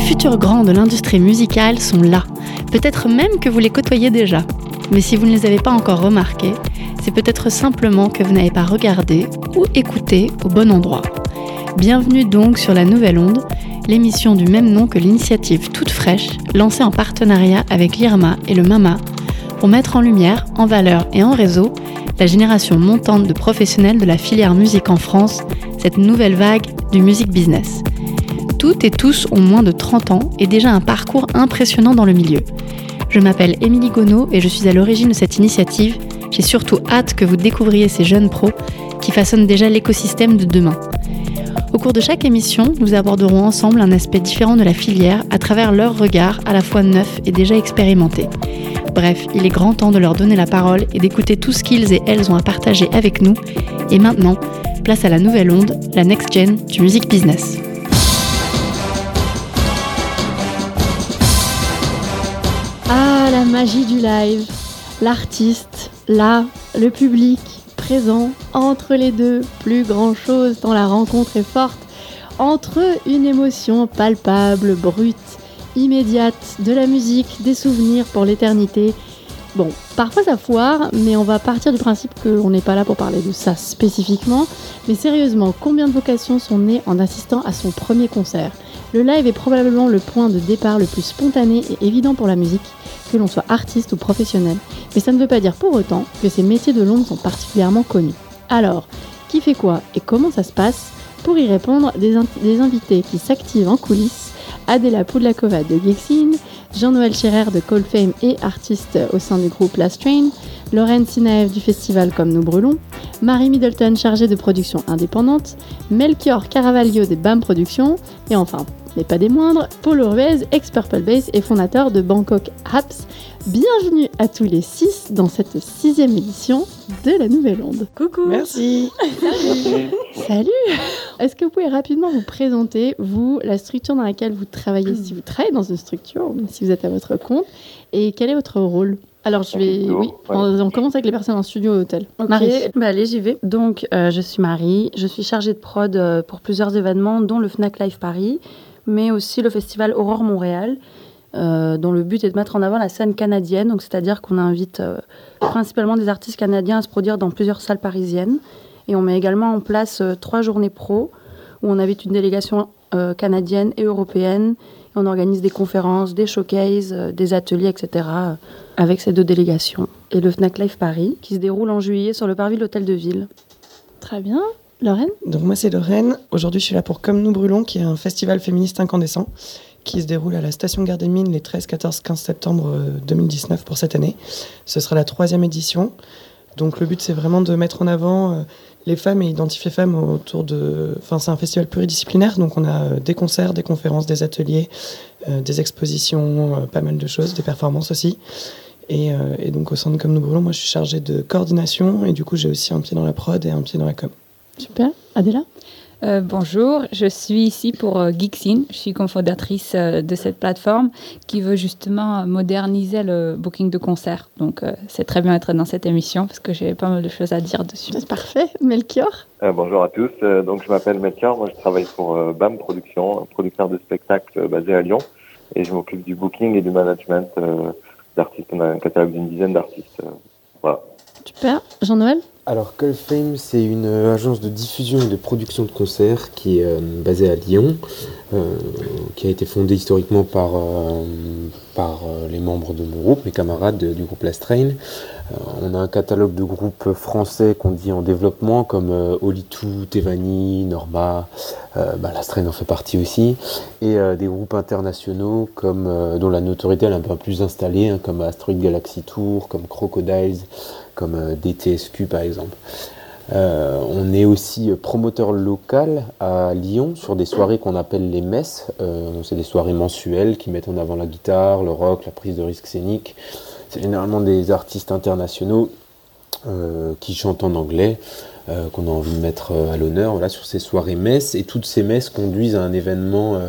futurs grands de l'industrie musicale sont là. Peut-être même que vous les côtoyez déjà. Mais si vous ne les avez pas encore remarqués, c'est peut-être simplement que vous n'avez pas regardé ou écouté au bon endroit. Bienvenue donc sur la Nouvelle Onde, l'émission du même nom que l'initiative toute fraîche, lancée en partenariat avec l'IRMA et le MAMA, pour mettre en lumière, en valeur et en réseau la génération montante de professionnels de la filière musique en France, cette nouvelle vague du music business. Toutes et tous ont moins de 30 ans et déjà un parcours impressionnant dans le milieu. Je m'appelle Émilie Gonneau et je suis à l'origine de cette initiative. J'ai surtout hâte que vous découvriez ces jeunes pros qui façonnent déjà l'écosystème de demain. Au cours de chaque émission, nous aborderons ensemble un aspect différent de la filière à travers leur regard à la fois neuf et déjà expérimenté. Bref, il est grand temps de leur donner la parole et d'écouter tout ce qu'ils et elles ont à partager avec nous. Et maintenant, place à la nouvelle onde, la next gen du music business. Ah, la magie du live. L'artiste, là, le public, présent, entre les deux, plus grand chose tant la rencontre est forte. Entre une émotion palpable, brute, immédiate, de la musique, des souvenirs pour l'éternité. Bon, parfois ça foire, mais on va partir du principe qu'on n'est pas là pour parler de ça spécifiquement. Mais sérieusement, combien de vocations sont nées en assistant à son premier concert? Le live est probablement le point de départ le plus spontané et évident pour la musique, que l'on soit artiste ou professionnel. Mais ça ne veut pas dire pour autant que ces métiers de l'ombre sont particulièrement connus. Alors, qui fait quoi et comment ça se passe? Pour y répondre, des, invités qui s'activent en coulisses Adela Poudlakova de Gexin, Jean-Noël Scherer de Cold Fame et artiste au sein du groupe Last Train, Lorraine Sinaev du festival Comme nous brûlons, Marie Middleton chargée de production indépendante, Melchior Caravaglio des BAM Productions, et enfin, mais pas des moindres, Paul Ruiz, ex-Purple Bass et fondateur de Bangkok Apps. Bienvenue à tous les six dans cette sixième édition de la Nouvelle Onde. Coucou Merci Salut Salut Est-ce que vous pouvez rapidement vous présenter, vous, la structure dans laquelle vous travaillez, si vous travaillez dans une structure, si vous êtes à votre compte, et quel est votre rôle? Alors, je vais. Oui, on, commence avec les personnes en studio au hôtel. Marie. Bah, allez, j'y vais. Donc, euh, je suis Marie. Je suis chargée de prod euh, pour plusieurs événements, dont le Fnac Live Paris, mais aussi le festival Aurore Montréal, euh, dont le but est de mettre en avant la scène canadienne. Donc, c'est-à-dire qu'on invite principalement des artistes canadiens à se produire dans plusieurs salles parisiennes. Et on met également en place trois journées pro, où on invite une délégation canadienne et européenne on organise des conférences, des showcases, euh, des ateliers, etc. Euh, avec ces deux délégations. Et le FNAC Live Paris, qui se déroule en juillet sur le parvis de l'Hôtel de Ville. Très bien. Lorraine Donc moi c'est Lorraine. Aujourd'hui je suis là pour Comme nous brûlons, qui est un festival féministe incandescent qui se déroule à la station Gare des Mines les 13, 14, 15 septembre 2019 euh, pour cette année. Ce sera la troisième édition. Donc le but c'est vraiment de mettre en avant les femmes et identifier femmes autour de. Enfin, c'est un festival pluridisciplinaire, donc on a euh, des concerts, des conférences, des ateliers, euh, des expositions, euh, pas mal de choses, des performances aussi. Et, et, donc au centre Comme nous brûlons, moi je suis chargée de coordination et du coup j'ai aussi un pied dans la prod et un pied dans la com. Super. Adela euh, bonjour, je suis ici pour euh, Geeksin. Je suis cofondatrice euh, de cette plateforme qui veut justement moderniser le booking de concert. Donc c'est très bien d'être dans cette émission parce que j'ai pas mal de choses à dire dessus. C'est parfait. Melchior Bonjour à tous. donc je m'appelle Melchior. Moi je travaille pour BAM Productions, un producteur de spectacles basé à Lyon. Et je m'occupe du booking et du management d'artistes. On a un catalogue d'une dizaine d'artistes. voilà. Super. Jean-Noël alors, Fame, c'est une agence de diffusion et de production de concerts qui est euh, basée à Lyon, euh, qui a été fondée historiquement par, euh, par les membres de mon groupe, mes camarades du groupe La Strain. on a un catalogue de groupes français qu'on dit en développement, comme Olitou, Tevani, Norma, bah, La Strain en fait partie aussi, et des groupes internationaux comme, dont la notoriété est un peu plus installée, hein, comme Asteroid Galaxy Tour, comme Crocodiles comme euh, DTSQ par exemple. Euh, on est aussi promoteur local à Lyon sur des soirées qu'on appelle les messes. Euh, c'est des soirées mensuelles qui mettent en avant la guitare, le rock, la prise de risque scénique. C'est généralement des artistes internationaux qui chantent en anglais, qu'on a envie de mettre à l'honneur voilà, sur ces soirées messes. Et toutes ces messes conduisent à un événement,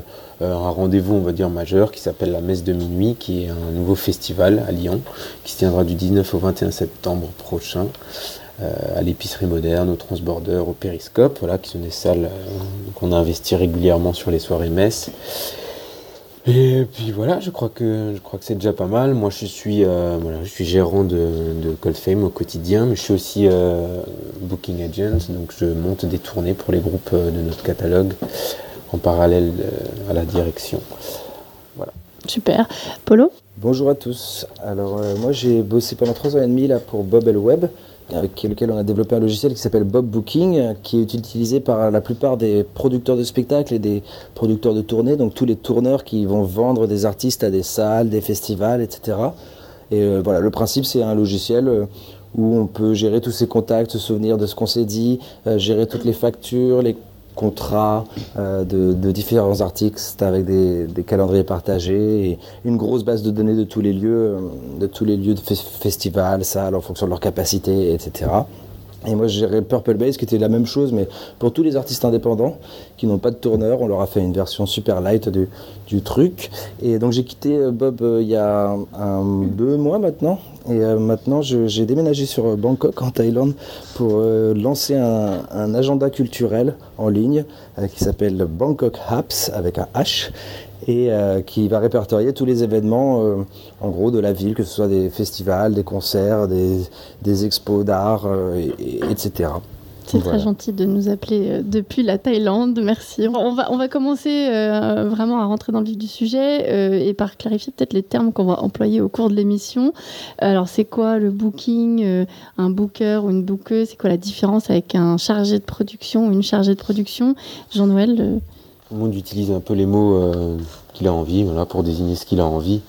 un rendez-vous, on va dire, majeur qui s'appelle la messe de minuit, qui est un nouveau festival à Lyon, qui se tiendra du 19 au 21 septembre prochain. à l'épicerie moderne, au transborder, au périscope, qui sont des salles qu'on a investi régulièrement sur les soirées messes. Et puis voilà, je crois que je crois que c'est déjà pas mal. Moi, je suis euh, voilà, je suis gérant de, de Coldfame au quotidien, mais je suis aussi euh, booking agent, donc je monte des tournées pour les groupes euh, de notre catalogue en parallèle à la direction. Super. Polo? Bonjour à tous. Alors euh, moi j'ai bossé pendant trois ans et demi là pour Bob et le Web, avec lequel on a développé un logiciel qui s'appelle Bob Booking, euh, qui est utilisé par la plupart des producteurs de spectacles et des producteurs de tournées, donc tous les tourneurs qui vont vendre des artistes à des salles, des festivals, etc. Et euh, voilà, le principe c'est un logiciel euh, où on peut gérer tous ses contacts, se souvenir de ce qu'on s'est dit, gérer toutes les factures, les contrats euh, de, différents artistes avec des, des calendriers partagés et une grosse base de données de tous les lieux, euh, de tous les lieux de fes- festivals, salles en fonction de leur capacité, etc. Et moi, gérais Purple Base, qui était la même chose, mais pour tous les artistes indépendants qui n'ont pas de tourneur, on leur a fait une version super light du, du truc. Et donc, j'ai quitté euh, Bob euh, il y a un, deux mois maintenant. Et euh, maintenant, j'ai déménagé sur Bangkok, en Thaïlande, pour lancer un, un agenda culturel en ligne qui s'appelle Bangkok Haps, avec un H et euh, qui va répertorier tous les événements euh, en gros de la ville, que ce soit des festivals, des concerts, des, des expos d'art, euh, et- et- etc. C'est Voilà. très gentil de nous appeler depuis la Thaïlande. Merci. On va, on va commencer vraiment à rentrer dans le vif du sujet et par clarifier peut-être les termes qu'on va employer au cours de l'émission. Alors, c'est quoi le booking, un booker ou une bookeuse? C'est quoi la différence avec un chargé de production ou une chargée de production? Jean-Noël Tout le monde utilise un peu les mots euh, qu'il a envie, voilà, pour désigner ce qu'il a envie.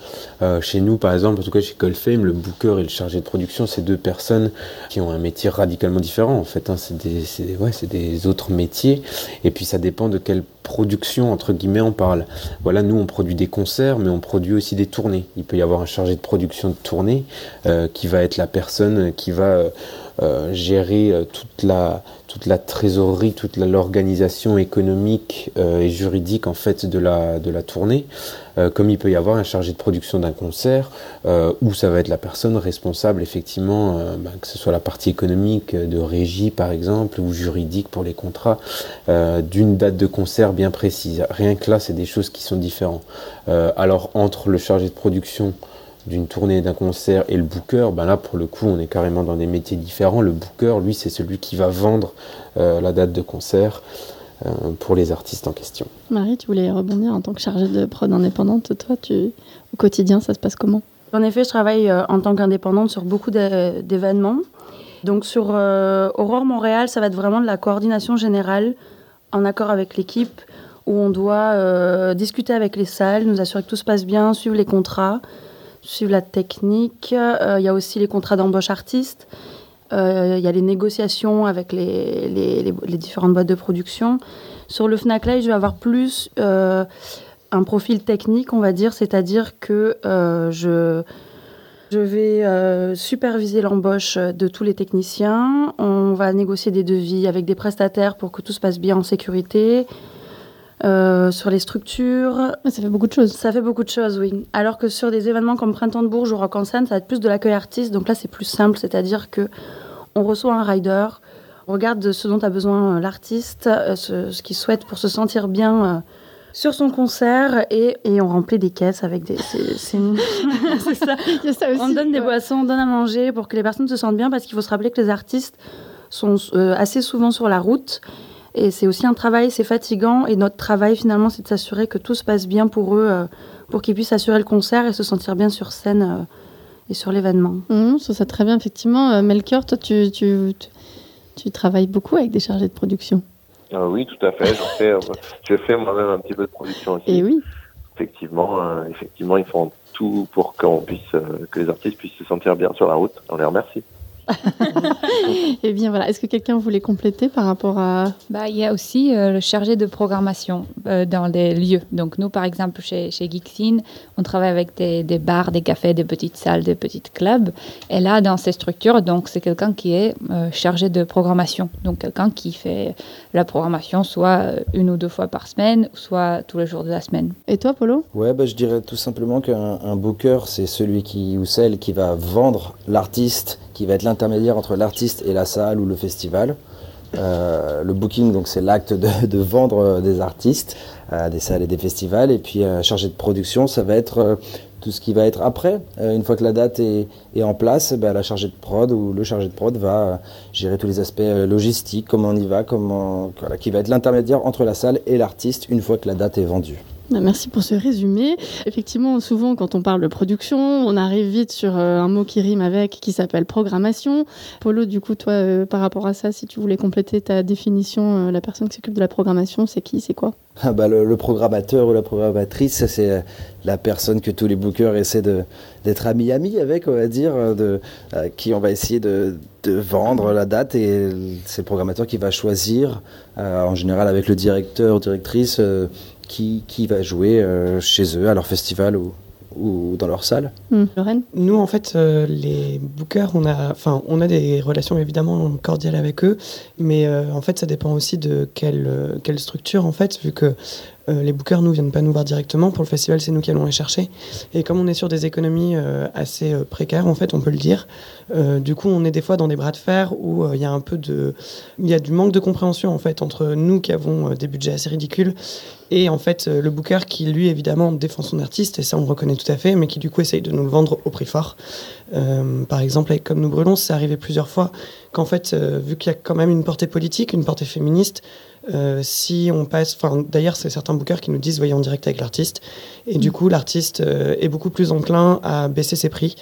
Euh, chez nous, par exemple, en tout cas chez Colfame, le booker et le chargé de production, c'est deux personnes qui ont un métier radicalement différent. En fait, hein, c'est des, autres métiers. Et puis ça dépend de quelle production entre guillemets on parle. Voilà, nous on produit des concerts, mais on produit aussi des tournées. Il peut y avoir un chargé de production de tournée euh, qui va être la personne qui va euh, gérer euh, toute la trésorerie, toute l'organisation économique euh, et juridique en fait de la tournée. Comme il peut y avoir un chargé de production d'un concert où ça va être la personne responsable effectivement, bah, que ce soit la partie économique de régie par exemple ou juridique pour les contrats d'une date de concert bien précise. Rien que là, c'est des choses qui sont différentes. Alors entre le chargé de production d'une tournée, d'un concert et le booker, ben là pour le coup on est carrément dans des métiers différents. Le booker, lui, c'est celui qui va vendre euh, la date de concert euh, pour les artistes en question. Marie, tu voulais rebondir en tant que chargée de prod indépendante. Toi, tu, au quotidien, ça se passe comment? En effet, je travaille euh, en tant qu'indépendante sur beaucoup d'é- d'événements. Donc sur euh, Aurore Montréal, ça va être vraiment de la coordination générale en accord avec l'équipe où on doit euh, discuter avec les salles, nous assurer que tout se passe bien, suivre les contrats, suivre la technique. Euh, Il y a aussi les contrats d'embauche artistes. Euh, Il y a les négociations avec les, les- différentes boîtes de production. Sur le Fnac je vais avoir plus euh, un profil technique, on va dire, c'est-à-dire que euh, je, je vais superviser l'embauche de tous les techniciens. On va négocier des devis avec des prestataires pour que tout se passe bien en sécurité. Euh, sur les structures, Ouais, Ça fait beaucoup de choses. ça fait beaucoup de choses, oui. Alors que sur des événements comme Printemps de Bourges ou Rock en scène, ça va être plus de l'accueil artiste. Donc là, c'est plus simple, c'est-à-dire que on reçoit un rider, on regarde ce dont a besoin euh, l'artiste, euh, ce, ce qu'il souhaite pour se sentir bien sur son concert, et, et on remplit des caisses avec des. C'est c'est- c'est ça. Il y a ça aussi. On donne des boissons, on donne à manger pour que les personnes se sentent bien, parce qu'il faut se rappeler que les artistes sont euh, assez souvent sur la route. Et c'est aussi un travail, c'est fatigant. Et notre travail, finalement, c'est de s'assurer que tout se passe bien pour eux, euh, pour qu'ils puissent assurer le concert et se sentir bien sur scène euh, et sur l'événement. Mmh, ça, ça très bien, effectivement. Euh, Melchior, toi, tu, tu, tu, tu travailles beaucoup avec des chargés de production. Euh, oui, tout à fait. Je fais, euh, je fais moi-même un petit peu de production aussi. Et oui, Effectivement, euh, effectivement, ils font tout pour qu'on puisse, euh, que les artistes puissent se sentir bien sur la route. On les remercie. eh bien voilà. Est-ce que quelqu'un voulait compléter par rapport à... Bah, il y a aussi euh, le chargé de programmation euh, dans les lieux. Donc nous, par exemple, chez, chez Geeksin, on travaille avec des, des bars, des cafés, des petites salles, des petits clubs. Et là, dans ces structures, donc c'est quelqu'un qui est euh, chargé de programmation. Donc quelqu'un qui fait la programmation soit une ou deux fois par semaine, soit tous les jours de la semaine. Et toi, Polo? Ouais, bah, je dirais tout simplement qu'un un booker, c'est celui qui ou celle qui va vendre l'artiste, qui va être l'intermédiaire entre l'artiste et la salle ou le festival. Euh, le booking, donc c'est l'acte de, vendre des artistes à des salles et des festivals. Et puis euh, chargé de production, ça va être euh, tout ce qui va être après. Euh, une fois que la date est, en place, ben, la chargée de prod ou le chargé de prod va euh, gérer tous les aspects euh, logistiques, comment on y va, comment, voilà, qui va être l'intermédiaire entre la salle et l'artiste une fois que la date est vendue. Bah, Merci pour ce résumé. Effectivement, souvent, quand on parle de production, on arrive vite sur euh, un mot qui rime avec, qui s'appelle programmation. Polo, du coup, toi, euh, par rapport à ça, si tu voulais compléter ta définition, euh, la personne qui s'occupe de la programmation, c'est qui, c'est quoi? Ah bah, le, le programmateur ou la programmatrice, c'est la personne que tous les bookers essaient d'être ami-ami avec, on va dire, euh, qui on va essayer de, vendre la date et c'est le programmateur qui va choisir, en général avec le directeur ou directrice, qui, qui va jouer euh, chez eux, à leur festival ou, ou dans leur salle. Hmm, Lorraine Nous, en fait, euh, les bookers, on a, enfin, on a des relations évidemment cordiales avec eux, mais euh, en fait, ça dépend aussi de quelle, euh, quelle structure, en fait, vu que euh, les bookers, nous, viennent pas nous voir directement. Pour le festival, c'est nous qui allons les chercher. Et comme on est sur des économies euh, assez euh, précaires, en fait, on peut le dire, du coup, on est des fois dans des bras de fer où il y a un peu de, il y a du manque de compréhension, en fait, entre nous qui avons des budgets assez ridicules et en fait le booker qui lui évidemment défend son artiste et ça on le reconnaît tout à fait mais qui du coup essaye de nous le vendre au prix fort Euh, par exemple avec comme nous brûlons c'est arrivé plusieurs fois qu'en fait euh, vu qu'il y a quand même une portée politique une portée féministe euh, si on passe enfin d'ailleurs c'est certains bookers qui nous disent en direct avec l'artiste et du coup l'artiste euh, est beaucoup plus enclin à baisser ses prix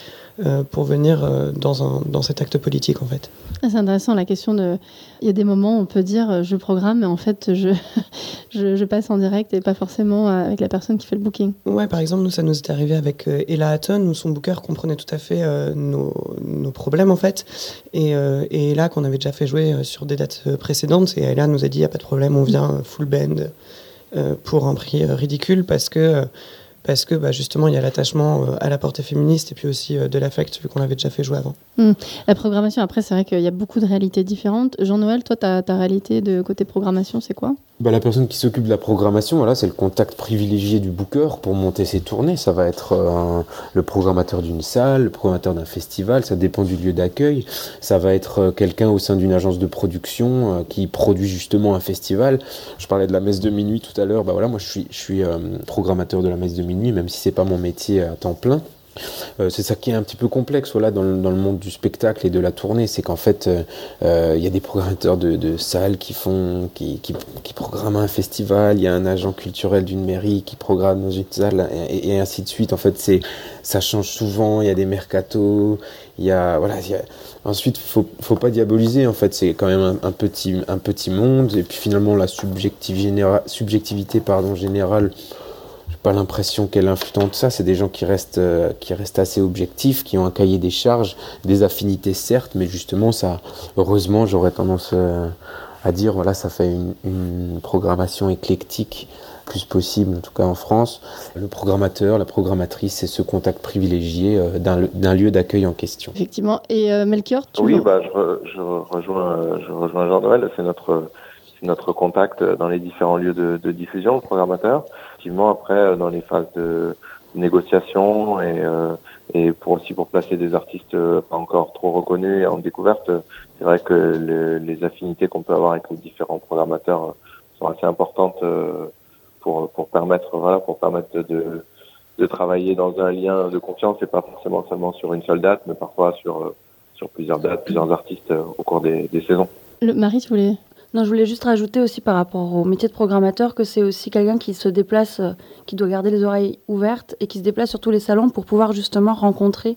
euh, pour venir euh, dans un dans cet acte politique en fait Ah, C'est intéressant la question de. Il y a des moments où on peut dire je programme, mais en fait je, je, je passe en direct et pas forcément avec la personne qui fait le booking. Ouais, par exemple, nous, ça nous est arrivé avec Ella Hatton, où son booker comprenait tout à fait euh, nos, nos problèmes, en fait. Et, euh, et là, qu'on avait déjà fait jouer sur des dates précédentes, et Ella nous a dit, il n'y a pas de problème, on vient full band pour un prix euh, ridicule, parce que, euh, parce que bah, justement, il y a l'attachement euh, à la portée féministe, et puis aussi euh, de l'affect, vu qu'on l'avait déjà fait jouer avant. La programmation, après, c'est vrai qu'il y a beaucoup de réalités différentes. Jean-Noël, toi, ta, ta réalité de côté programmation, c'est quoi? Bah, la personne qui s'occupe de la programmation, voilà, c'est le contact privilégié du booker pour monter ses tournées. Ça va être euh, un- le programmateur d'une salle, le programmateur d'un festival, ça dépend du lieu d'accueil. Ça va être euh, quelqu'un au sein d'une agence de production euh, qui produit justement un festival. Je parlais de la messe de minuit tout à l'heure. Bah voilà, moi je suis, je suis euh, programmateur de la messe de minuit, même si c'est pas mon métier à temps plein. Euh, c'est ça qui est un petit peu complexe voilà, dans, le, monde du spectacle et de la tournée, c'est qu'en fait, euh, euh, il y a des programmateurs de, salles qui font, qui, qui, programment un festival, il y a un agent culturel d'une mairie qui programme dans une salle, et, ainsi de suite. En fait, c'est, ça change souvent, il y a des mercatos, il y a, voilà, il y. Ensuite, faut, pas diaboliser, en fait, c'est quand même un, petit, un petit monde, et puis finalement, la subjective généra- subjectivité pardon, générale, pas l'impression qu'elle influe tant de ça. C'est des gens qui restent, euh, qui restent assez objectifs, qui ont un cahier des charges, des affinités certes, mais justement, ça, heureusement, j'aurais tendance euh, à dire, voilà, ça fait une, une programmation éclectique plus possible, en tout cas en France. Le programmateur, la programmatrice, c'est ce contact privilégié euh, d'un d'un lieu d'accueil en question. Effectivement. Et euh, Melchior, tu Oui, bah, je, re- je rejoins, je rejoins Jean-Noël. C'est notre, c'est notre contact dans les différents lieux de, de diffusion, le programmateur. Effectivement, après, euh, dans les phases de négociation et, euh, et pour aussi pour placer des artistes euh, pas encore trop reconnus en découverte, c'est vrai que le- les affinités qu'on peut avoir avec les différents programmateurs sont assez importantes pour, permettre, voilà, pour permettre de, travailler dans un lien de confiance et pas forcément seulement sur une seule date, mais parfois sur, sur plusieurs dates, plusieurs artistes au cours des, des saisons. le, Marie, tu voulais. Non, je voulais juste rajouter aussi par rapport au métier de programmateur que c'est aussi quelqu'un qui se déplace, euh, qui doit garder les oreilles ouvertes et qui se déplace sur tous les salons pour pouvoir justement rencontrer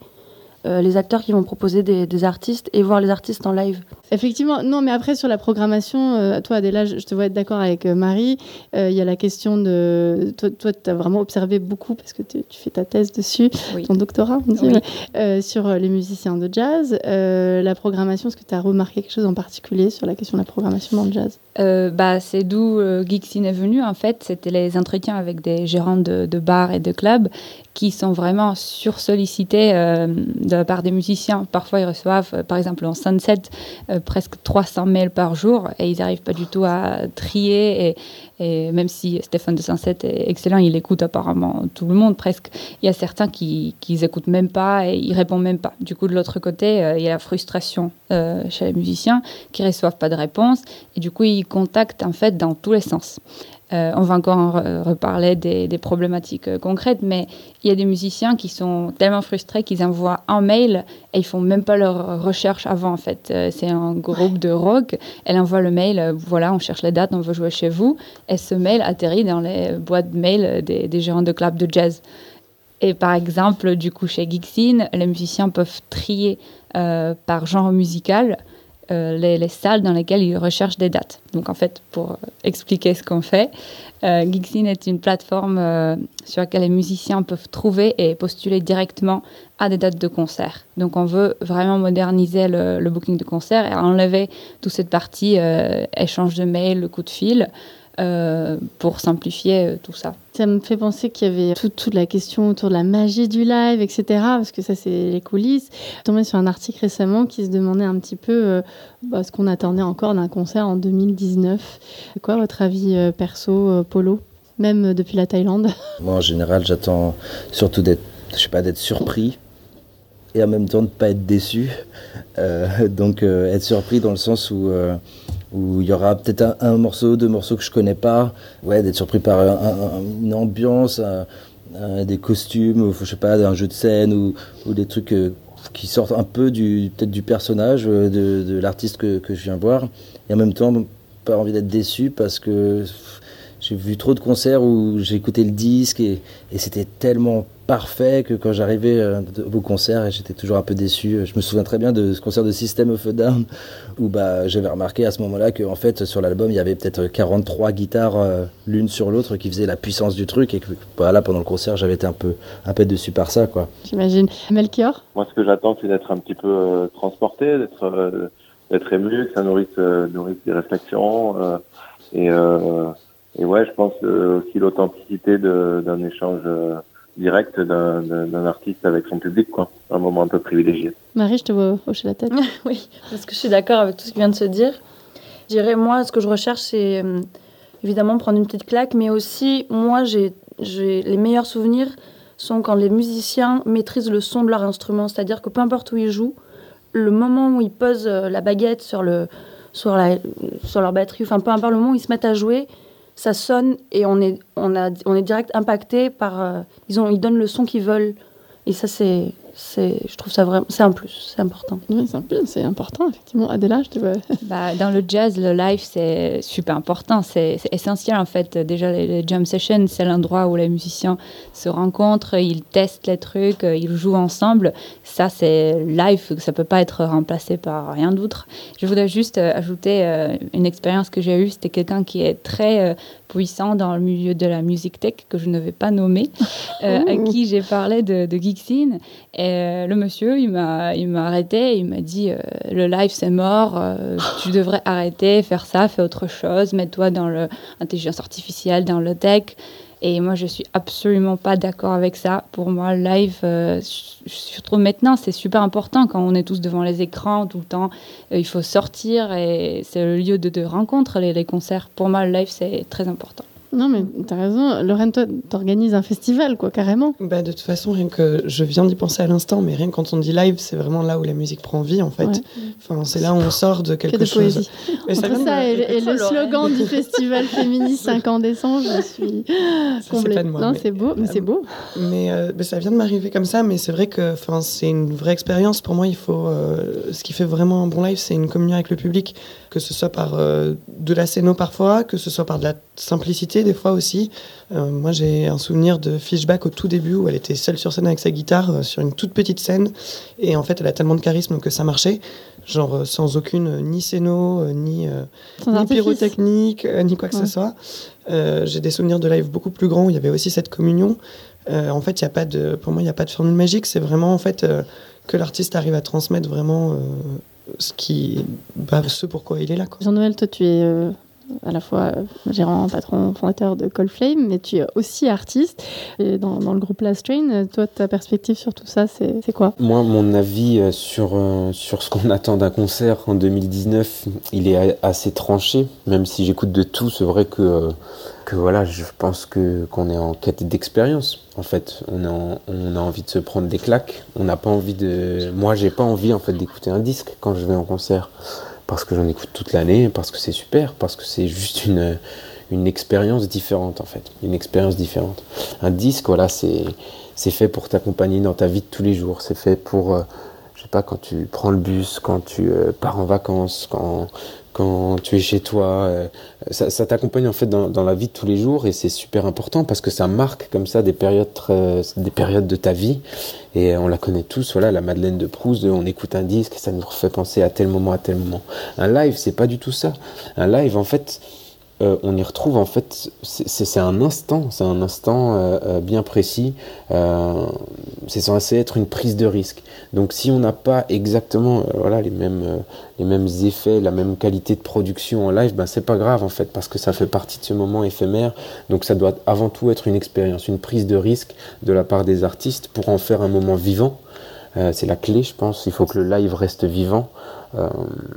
euh, les acteurs qui vont proposer des, des artistes et voir les artistes en live. Effectivement, non, mais après sur la programmation, euh, toi Adéla, je, je te vois être d'accord avec euh, Marie. Euh, Il y a la question de. Toi, toi tu as vraiment observé beaucoup parce que tu, tu fais ta thèse dessus, Oui. ton doctorat, on dit, Oui. euh, sur les musiciens de jazz. Euh, la programmation, est-ce que tu as remarqué quelque chose en particulier sur la question de la programmation dans le jazz? Euh, bah, c'est d'où euh, Geeksin est venu. En fait, c'était les entretiens avec des gérants de, de bars et de clubs qui sont vraiment sursollicités euh, de la part des musiciens. Parfois, ils reçoivent, euh, par exemple, en Sunset, euh, presque 300 mails par jour et ils n'arrivent pas du tout à trier. Et, même si Stéphane de Sanset est excellent, il écoute apparemment tout le monde presque. Il y a certains qui n'écoutent même pas et ils répondent même pas. Du coup, de l'autre côté, euh, il y a la frustration chez les musiciens qui reçoivent pas de réponse et du coup, ils contactent en fait dans tous les sens. Euh, on va encore en reparler des, problématiques euh, concrètes, mais il y a des musiciens qui sont tellement frustrés qu'ils envoient un mail et ils font même pas leur recherche avant en fait. Euh, c'est un groupe de rock, elle envoie le mail, voilà, on cherche les dates, on veut jouer chez vous, et ce mail atterrit dans les boîtes mail des, des gérants de clubs de jazz. Et par exemple, du coup, chez Geeksin, les musiciens peuvent trier par genre musical euh, les, les salles dans lesquelles ils recherchent des dates. Donc en fait, pour euh, expliquer ce qu'on fait, euh, est une plateforme euh, sur laquelle les musiciens peuvent trouver et postuler directement à des dates de concert. Donc on veut vraiment moderniser le, le booking de concert et enlever toute cette partie échange de mails, coup de fil. Euh, pour simplifier euh, tout ça. Ça me fait penser qu'il y avait toute, toute la question autour de la magie du live, etc. Parce que ça, c'est les coulisses. Je suis tombée sur un article récemment qui se demandait un petit peu euh, bah, ce qu'on attendait encore d'un concert en 2019. C'est quoi votre avis euh, perso, euh, Polo Même euh, depuis la Thaïlande? Moi, en général, j'attends surtout d'être, je sais pas, d'être surpris et en même temps de pas être déçu. Euh, donc, euh, être surpris dans le sens où euh, où il y aura peut-être un, morceau, deux morceaux que je connais pas. Ouais, d'être surpris par un- un- une ambiance, des costumes, ou, je sais pas, un jeu de scène ou, des trucs euh, qui sortent un peu du peut-être du personnage euh, de, l'artiste que, je viens voir. Et en même temps, pas envie d'être déçu parce que j'ai vu trop de concerts où j'ai écouté le disque et, et c'était tellement parfait que quand j'arrivais euh, au concert, j'étais toujours un peu déçu. Je me souviens très bien de ce concert de System of a Down où bah, j'avais remarqué à ce moment-là qu'en fait sur l'album il y avait peut-être 43 guitares euh, l'une sur l'autre qui faisaient la puissance du truc et que voilà pendant le concert j'avais été un peu un peu déçu par ça quoi. J'imagine. Melchior? Moi, ce que j'attends, c'est d'être un petit peu euh, transporté, d'être euh, d'être ému, que ça nourrisse, euh, nourrisse des réflexions. euh, et, euh, et ouais, je pense euh, aussi l'authenticité d'un échange euh, direct d'un artiste avec son public, quoi. Un moment un peu privilégié. Marie, je te vois hocher la tête. oui, parce que je suis d'accord avec tout ce qui vient de se dire. Je dirais, moi, ce que je recherche, c'est euh, évidemment prendre une petite claque, mais aussi, moi, j'ai les meilleurs souvenirs sont quand les musiciens maîtrisent le son de leur instrument. C'est-à-dire que peu importe où ils jouent, le moment où ils posent la baguette sur, le, sur, la, sur leur batterie, enfin peu importe le moment où ils se mettent à jouer, ça sonne et on est, on a, on est direct impacté par. euh, ils, ont, ils donnent le son qu'ils veulent. Et ça, c'est. C'est je trouve ça vraiment. C'est un plus, c'est important. Oui, c'est un peu- c'est important, effectivement. Adéla, je te vois. Bah, dans le jazz, le live, c'est super important. C'est essentiel, en fait. Déjà, les, les jam sessions, c'est l'endroit où les musiciens se rencontrent, ils testent les trucs, euh, ils jouent ensemble. Ça, c'est live, ça peut pas être remplacé par rien d'autre. Je voudrais juste euh, ajouter euh, une expérience que j'ai eue. C'était quelqu'un qui est très puissant dans le milieu de la musique tech, que je ne vais pas nommer, euh, à qui j'ai parlé de, de Geeksin. Et euh, le monsieur, il m'a, il m'a arrêté, il m'a dit euh, le live c'est mort, euh, tu devrais arrêter, faire ça, fais autre chose, mets-toi dans l'intelligence artificielle, dans le tech. Et moi, je suis absolument pas d'accord avec ça. Pour moi, le live, trouve maintenant, c'est super important quand on est tous devant les écrans tout le temps. Il faut sortir et c'est le lieu de, rencontre, les concerts. Pour moi, le live, c'est très important. Non, mais t'as raison. Lorraine, toi, t'organises un festival, quoi, carrément. Bah, de toute façon, rien que je viens d'y penser à l'instant, mais rien que quand on dit live, c'est vraiment là où la musique prend vie en fait. Ouais. Enfin, c'est là où on sort de Que quelque de chose. poésie. Mais Entre ça et, le- et le Lorraine. slogan du festival féministe incandescent, je suis c'est comblée. pas de moi, non, mais- c'est beau, mais c'est beau. Mais, euh, mais ça vient de m'arriver comme ça, mais c'est vrai que enfin, c'est une vraie expérience. Pour moi, il faut. euh, ce qui fait vraiment un bon live, c'est une communion avec le public, que ce soit par euh, de la scéno parfois, que ce soit par de la simplicité des fois aussi. Euh, moi, j'ai un souvenir de Fishback au tout début où elle était seule sur scène avec sa guitare euh, sur une toute petite scène, et en fait, elle a tellement de charisme que ça marchait, genre euh, sans aucune ni scéno, ni. ni pyrotechnique, ni quoi que Ouais. ce soit. J'ai des souvenirs de live beaucoup plus grands où il y avait aussi cette communion. En fait, il y a pas de, pour moi, il n'y a pas de formule magique. C'est vraiment en fait que l'artiste arrive à transmettre vraiment ce qui, bah, ce pourquoi il est là. Jean-Noël, toi, tu es à la fois euh, gérant, patron, fondateur de Coldflame, mais tu es aussi artiste. Et dans, le groupe Last Train, euh, toi, ta perspective sur tout ça, c'est quoi? Moi, mon avis euh, sur, sur ce qu'on attend d'un concert en 2019, il est assez tranché, même si j'écoute de tout. C'est vrai que, que voilà, je pense que qu'on est en quête d'expérience. En fait, on a, en- on a envie de se prendre des claques. On n'a pas envie de. Moi, j'ai pas envie en fait d'écouter un disque quand je vais en concert, parce que j'en écoute toute l'année, parce que c'est super, parce que c'est juste une expérience différente en fait, une expérience différente. Un disque, voilà, c'est c'est fait pour t'accompagner dans ta vie de tous les jours. C'est fait pour, euh, je sais pas, quand tu prends le bus, quand tu euh, pars en vacances, quand, quand tu es chez toi. euh, ça t'accompagne en fait dans, la vie de tous les jours et c'est super important parce que ça marque comme ça des périodes, très- des périodes de ta vie. Et on la connaît tous, voilà, la Madeleine de Proust, on écoute un disque ça nous refait penser à tel moment, à tel moment. Un live, c'est pas du tout ça. Un live, en fait, euh, on y retrouve en fait, c'est- un instant, c'est un instant euh, euh, bien précis. Euh, c'est censé être une prise de risque. Donc si on n'a pas exactement voilà les mêmes les mêmes effets, la même qualité de production en live, ben c'est pas grave en fait parce que ça fait partie de ce moment éphémère. Donc ça doit avant tout être une expérience, une prise de risque de la part des artistes pour en faire un moment vivant. C'est la clé, je pense. Il faut que le live reste vivant. Euh,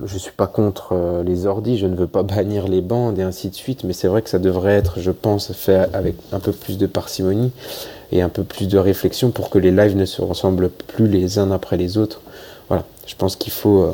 je suis pas contre euh, les ordis, je ne veux pas bannir les bandes et ainsi de suite, mais c'est vrai que ça devrait être, je pense, fait avec un peu plus de parcimonie et un peu plus de réflexion pour que les lives ne se ressemblent plus les uns après les autres. Voilà, je pense qu'il faut, euh,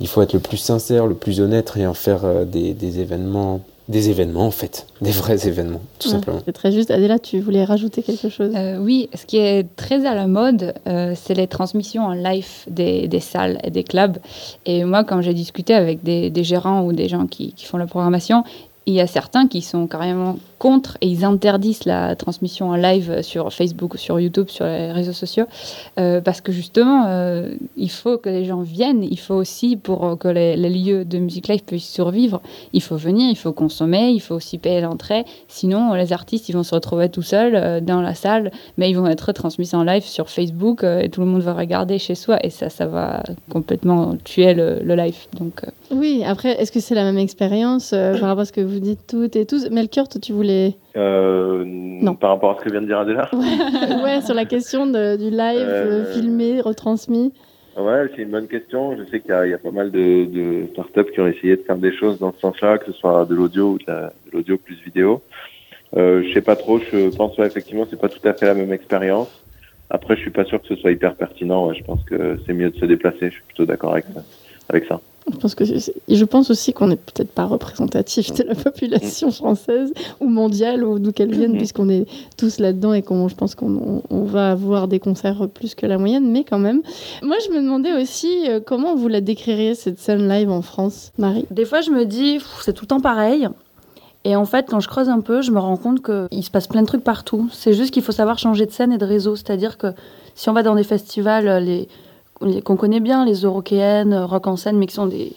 il faut être le plus sincère, le plus honnête et en faire euh, des, des événements, des événements en fait, des vrais événements, tout Ouais, simplement. C'est très juste. Adéla, tu voulais rajouter quelque chose? Euh, oui, ce qui est très à la mode, euh, c'est les transmissions en live des, des salles et des clubs. Et moi, quand j'ai discuté avec des, des gérants ou des gens qui, qui font la programmation, il y a certains qui sont carrément contre et ils interdisent la transmission en live sur Facebook, sur YouTube, sur les réseaux sociaux, euh, parce que justement, euh, il faut que les gens viennent, il faut aussi, pour que les, lieux de musique live puissent survivre, il faut venir, il faut consommer, il faut aussi payer l'entrée, sinon les artistes, ils vont se retrouver tout seuls euh, dans la salle, mais ils vont être transmis en live sur Facebook et tout le monde va regarder chez soi et ça, ça va complètement tuer le, live. Donc, Oui, après, est-ce que c'est la même expérience par rapport à ce que vous dites toutes et tous? Melchior, tu voulais. Euh, Non. Par rapport à ce que vient de dire Adela ouais, sur la question de- du live Euh, euh, filmé, retransmis. Ouais, c'est une bonne question. Je sais qu'il y, a- il y a pas mal de, de startups qui ont essayé de faire des choses dans ce sens-là, que ce soit de l'audio ou de la- de l'audio plus vidéo. Euh, je sais pas trop. Je pense ouais, effectivement, c'est pas tout à fait la même expérience. Après, je suis pas sûr que ce soit hyper pertinent. Ouais, je pense que c'est mieux de se déplacer. Je suis plutôt d'accord avec ça. Avec ça. Je pense, que c'est- et je pense aussi qu'on n'est peut-être pas représentatif de la population française ou mondiale ou d'où qu'elle vienne, Mhm. puisqu'on est tous là-dedans et qu'on, je pense qu'on on- on va avoir des concerts plus que la moyenne, mais quand même. Moi, je me demandais aussi euh, comment vous la décririez cette scène live en France, Marie? Des fois, je me dis, c'est tout le temps pareil. Et en fait, quand je creuse un peu, je me rends compte qu'il se passe plein de trucs partout. C'est juste qu'il faut savoir changer de scène et de réseau. C'est-à-dire que si on va dans des festivals euh, les- qu'on connaît bien, les Eurokéennes, euh, Rock en scène, mais qui sont des,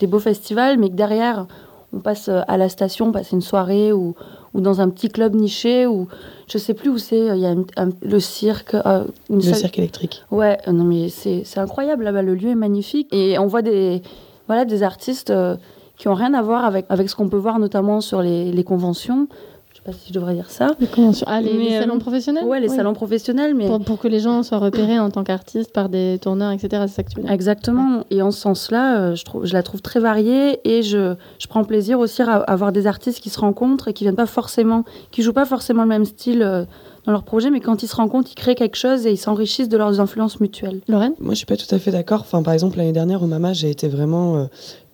des beaux festivals, mais que derrière, on passe euh, à la station, on passe une soirée ou, ou dans un petit club niché ou je sais plus où c'est, il y a un- un- le cirque. euh, une Le cirque électrique. Ouais, euh, non mais c'est c'est incroyable là-bas, le lieu est magnifique et on voit des voilà des artistes euh, qui ont rien à voir avec avec ce qu'on peut voir notamment sur les, les conventions. Je sais pas si je devrais dire ça. Les conventions. Ah, les, Mais, les euh, salons professionnels Ouais, les Oui. salons professionnels, mais Pour, pour que les gens soient repérés en tant qu'artistes par des tourneurs, etc. C'est ça que tu veux dire exactement. Et en ce sens-là, euh, je trouve je la trouve très variée et je je prends plaisir aussi à avoir des artistes qui se rencontrent et qui viennent pas forcément, qui jouent pas forcément le même style. euh, dans leur projet, mais quand ils se rencontrent, ils créent quelque chose et ils s'enrichissent de leurs influences mutuelles. Lorraine? Moi, je suis pas tout à fait d'accord. Enfin, par exemple, l'année dernière au Mama, j'ai été vraiment. euh,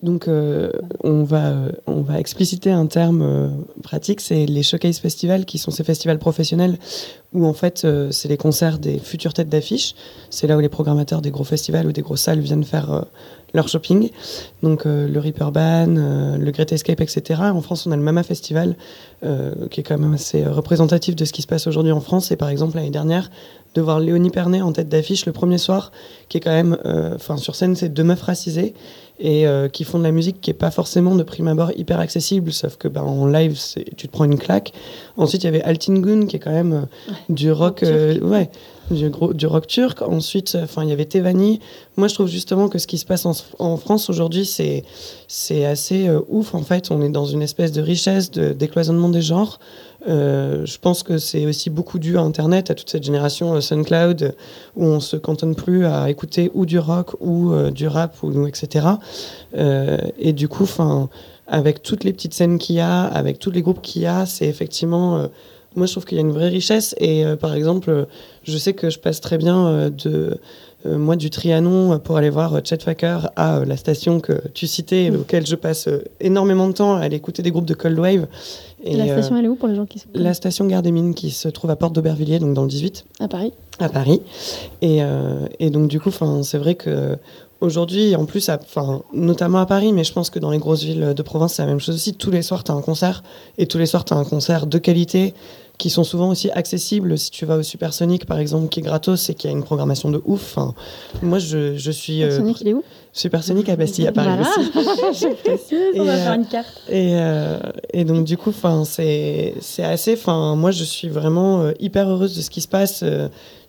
donc, euh, on va euh, on expliciter un terme euh, pratique, c'est les showcase festivals, qui sont ces festivals professionnels où en fait c'est les concerts des futures têtes d'affiche. C'est là où les programmateurs des gros festivals ou des grosses salles viennent faire leur shopping. Donc le Reaper euh, le Great Escape, etc. En France, on a le Mama Festival, qui est quand même assez représentatif de ce qui se passe aujourd'hui en France. Et par exemple, l'année dernière, de voir Léonie Pernet en tête d'affiche le premier soir, qui est quand même, euh, enfin sur scène, c'est deux meufs racisées et euh, qui font de la musique qui est pas forcément de prime abord hyper accessible, sauf que ben en live, tu te prends une claque. Ensuite, il y avait Altingun, qui est quand même euh, du rock, turc. ouais, du, gros, du rock turc. Ensuite, enfin, il y avait Tevani. Moi, je trouve justement que ce qui se passe en, en France aujourd'hui, c'est c'est assez euh, ouf. En fait, on est dans une espèce de richesse, de décloisonnement des genres. Euh, je pense que c'est aussi beaucoup dû à Internet, à toute cette génération euh, SoundCloud, où on se cantonne plus à écouter ou du rock ou euh, du rap ou etc. Et du coup, enfin, avec toutes les petites scènes qu'il y a, avec tous les groupes qu'il y a, c'est effectivement moi, je trouve qu'il y a une vraie richesse. Et par exemple, je sais que je passe très bien de moi du Trianon euh, pour aller voir euh, Chet Faker à euh, la station que tu citais, Mm. auquel je passe euh, énormément de temps à aller écouter des groupes de Cold Wave. Et la euh, station, elle est où pour les gens qui sont la station Gare des Mines qui se trouve à Porte d'Aubervilliers, donc dans le 18 à Paris à Paris. Et, euh, et donc, du coup, c'est vrai que aujourd'hui, en plus, à- enfin, notamment à Paris, mais je pense que dans les grosses villes de province, c'est la même chose aussi. Tous les soirs, tu as un concert. Et tous les soirs, tu as un concert de qualité qui sont souvent aussi accessibles. Si tu vas au Supersonic, par exemple, qui est gratos et qui a une programmation de ouf. Enfin, moi, je, je suis. euh, Sonic, il est où? Supersonic à Bastille, à Paris Voilà. aussi. Et, On va euh, faire une carte. et, euh, et donc du coup, c'est assez. Moi, je suis vraiment euh, hyper heureuse de ce qui se passe.